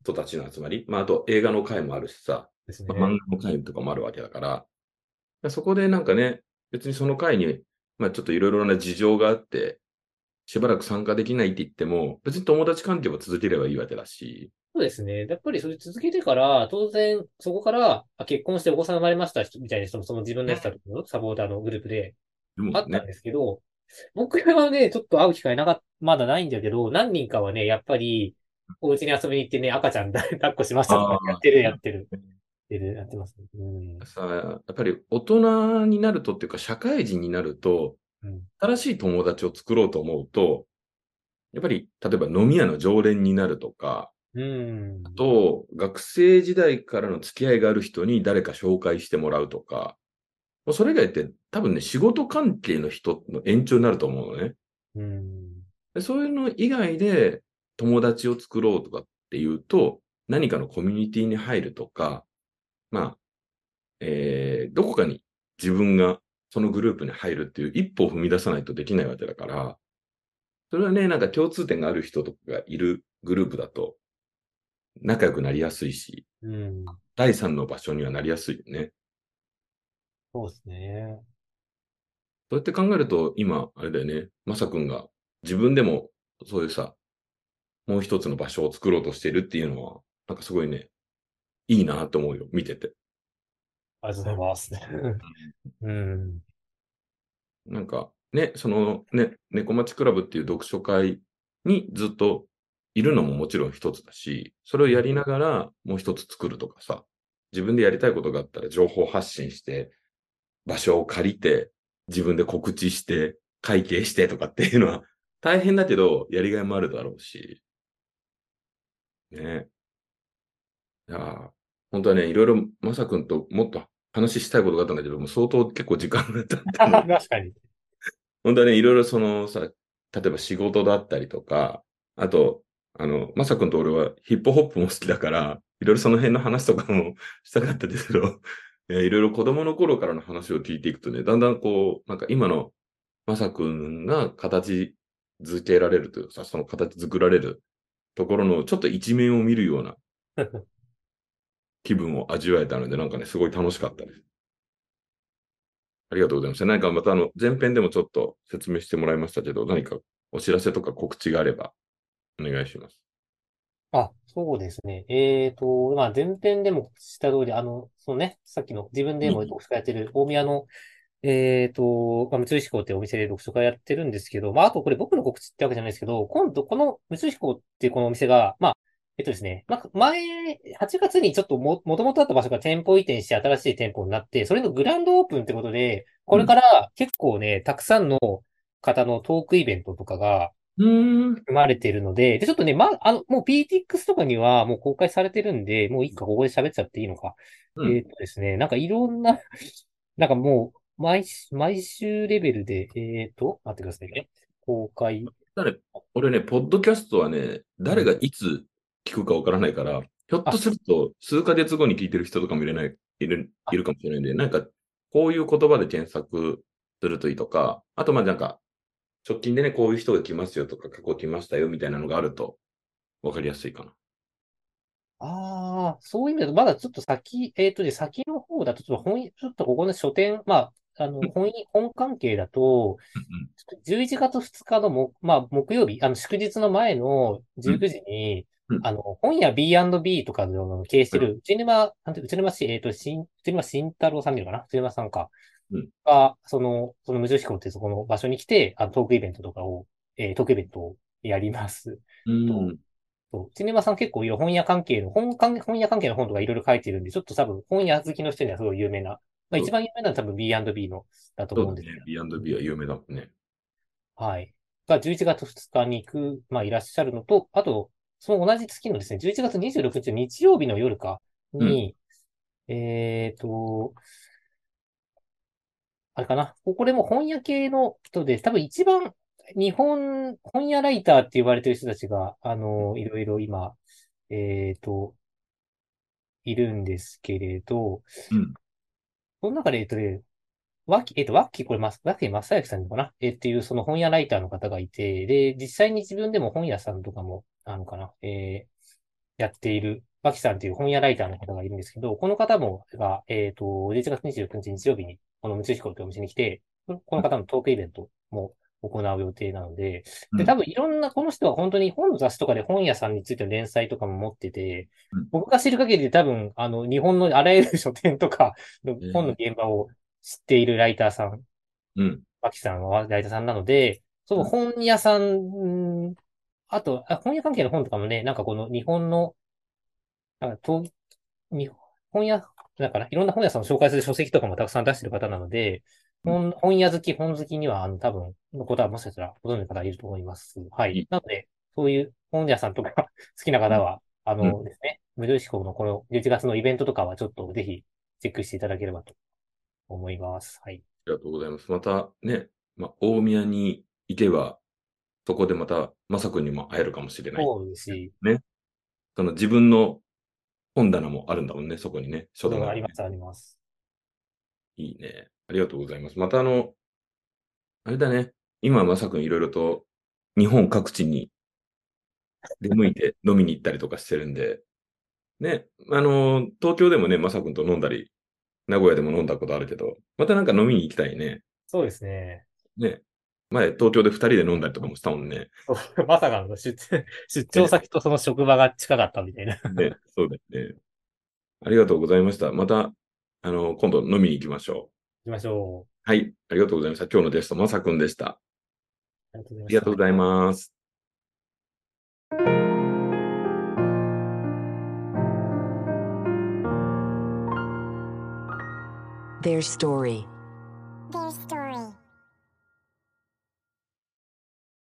人たちの集まり、まあ、あと映画の会もあるしさ、ねまあ、。漫画の会とかもあるわけだから、そこでなんかね、別にその会に、まあ、ちょっといろいろな事情があって、しばらく参加できないって言っても、別に友達関係は続ければいいわけだし、そうですね。やっぱりそれ続けてから、当然、そこから、あ結婚してお子さん生まれました人みたいな人も、その自分のやってたサポーターのグループでねあったん、ですけど、僕はね、ちょっと会う機会なかっまだないんだけど、何人かはね、やっぱり、お家に遊びに行ってね、赤ちゃんだ [laughs] 抱っこしましたとかやってる、やってる。やってます。うん。さ、やっぱり大人になるとっていうか、社会人になると、うん。新しい友達を作ろうと思うと、やっぱり、例えば飲み屋の常連になるとか、うん。と、学生時代からの付き合いがある人に誰か紹介してもらうとか、もうそれ以外って多分ね、仕事関係の人の延長になると思うのね。うん。でそういうの以外で友達を作ろうとかっていうと、何かのコミュニティに入るとか、まあ、えー、どこかに自分がそのグループに入るっていう一歩を踏み出さないとできないわけだから、それはね、なんか共通点がある人とかがいるグループだと仲良くなりやすいし、うん。第三の場所にはなりやすいよね。そうですね。そうやって考えると、今、あれだよね、まさくんが自分でもそういうさ、もう一つの場所を作ろうとしてるっていうのは、なんかすごいね、いいなと思うよ、見てて。ありがとうございます。うん。なんか、ね、そのね、猫町クラブっていう読書会にずっといるのももちろん一つだし、それをやりながらもう一つ作るとかさ、自分でやりたいことがあったら情報発信して、場所を借りて、自分で告知して、会計してとかっていうのは [laughs] 大変だけど、やりがいもあるだろうし。ね。いやー本当はね、いろいろまさくんともっと話したいことがあったんだけども、相当結構時間が経ったの [laughs] 確かに。本当はね、いろいろそのさ、例えば仕事だったりとか、あと、あの、まさくんと俺はヒップホップも好きだから、いろいろその辺の話とかもしたかったですけど、いやいろいろ子供の頃からの話を聞いていくとね、だんだんこう、なんか今のまさくんが形づけられるというかさ、その形作られるところのちょっと一面を見るような [laughs] 気分を味わえたので、なんかね、すごい楽しかったです。ありがとうございます。何かまたあの、前編でもちょっと説明してもらいましたけど、何かお知らせとか告知があれば、お願いします。あ、そうですね。えっと、まあ、前編でもした通り、あの、そのね、さっきの自分でも読書会やってる大宮の、えっと、まあ、三菱港ってお店で読書会やってるんですけど、まあ、あとこれ僕の告知ってわけじゃないですけど、今度この三菱港っていうこのお店が、まあ、えっとですね、まあ、前、8月にちょっとも、もともとあった場所が店舗移転して新しい店舗になって、それのグランドオープンってことで、これから結構ね、たくさんの方のトークイベントとかが。含まれているので、で、ちょっとね、ま、あの、もう PTX とかにはもう公開されてるんで、もういいか、ここで喋っちゃっていいのか。うんえっとですね、なんかいろんな、[laughs] なんかもう、毎週、毎週レベルで、えっと、待ってくださいね。公開。誰俺ね、ポッドキャストはね、誰がいつ聞くかわからないから、ひょっとすると、数ヶ月後に聞いてる人とかもいれない、いる、いるかもしれないんで、なんか、こういう言葉で検索するといいとか、あと、まあなんか、直近でね、こういう人が来ますよとか、過去来ましたよみたいなのがあると、わかりやすいかな。ああ、そういう意味だと、まだちょっと先、えっとね、先の方だと、ちょっと本、ちょっとここの書店、まあ、あの、本、本関係だと、11月2日のも、まあ、木曜日、あの、祝日の前の19時に、うん。あの、本屋 B&B とかの経営してる、内沼、なんて、内沼市、えっと、新、内沼慎太郎さんいうのかな？内沼さんか。うんが、その、その無印港っていうそこの場所に来て、あの、トークイベントとかを、えートークイベントをやります。うん。そう。内沼さん結構いろ本屋関係の、本関、本屋関係の本とかいろいろ書いてるんで、ちょっと多分本屋好きの人にはすごい有名な。まあ一番有名なのは多分 B&B のだと思うんですけど。。B&B は有名だもんね。はい。が11月2日に行く、まあいらっしゃるのと、あと、その同じ月のですね、11月26日日曜日の夜かに、えっと、あれかな。これも本屋系の人で、多分一番日本、本屋ライターって言われてる人たちが、あの、いろいろ今、えっと、いるんですけれど、うん。その中で、えっとね、わき、えっと、わっき、これ、ま、わっきまさやきさんのかな？えっていう、その本屋ライターの方がいて、で、実際に自分でも本屋さんとかも、あのかな、えーやっている、わきさんっていう本屋ライターの方がいるんですけど、この方も、が、えっと、11月29日日曜日に、この無知彦というお店に来て、この方のトークイベントも行う予定なので、で、うん多分いろんな、この人は本当に本の雑誌とかで本屋さんについての連載とかも持っててうん、僕が知る限りで多分、あの、日本のあらゆる書店とかのええ本の現場を知っているライターさん、うん。マキさんはライターさんなので、その本屋さん、うんあと、あ本屋関係の本とかもね、なんかこの日本の、なんかとに本屋、だからいろんな本屋さんを紹介する書籍とかもたくさん出してる方なので、本本屋好き、本好きには、あの、多分、のことはもしかしたらご存知の方いると思います。はいい。なので、そういう本屋さんとか [laughs] 好きな方は、あのですね、無料志向のこの11月のイベントとかはちょっとぜひチェックしていただければと思います。はい。ありがとうございます。またね、まあ、大宮に行けば、そこでまた、まさくんにも会えるかもしれない。そうですし、その自分の本棚もあるんだもんね、そこにね。書棚がねあります、あります。いいね。ありがとうございます。またあの、あれだね。今、まさくんいろいろと日本各地に出向いて飲みに行ったりとかしてるんで、ね、あの、東京でもね、まさくんと飲んだり、名古屋でも飲んだことあるけど、またなんか飲みに行きたいね。そうですね。ね。前、東京で二人で飲んだりとかもしたもんね。[laughs] まさかの出 [laughs] 出張先とその職場が近かったみたいな。ね、そうだよね。ありがとうございました。また、あの、今度飲みに行きましょう。行きましょう。はい。ありがとうございました。今日のゲスト、まさくんでした。ありがとうございまありがとうございます。Their story.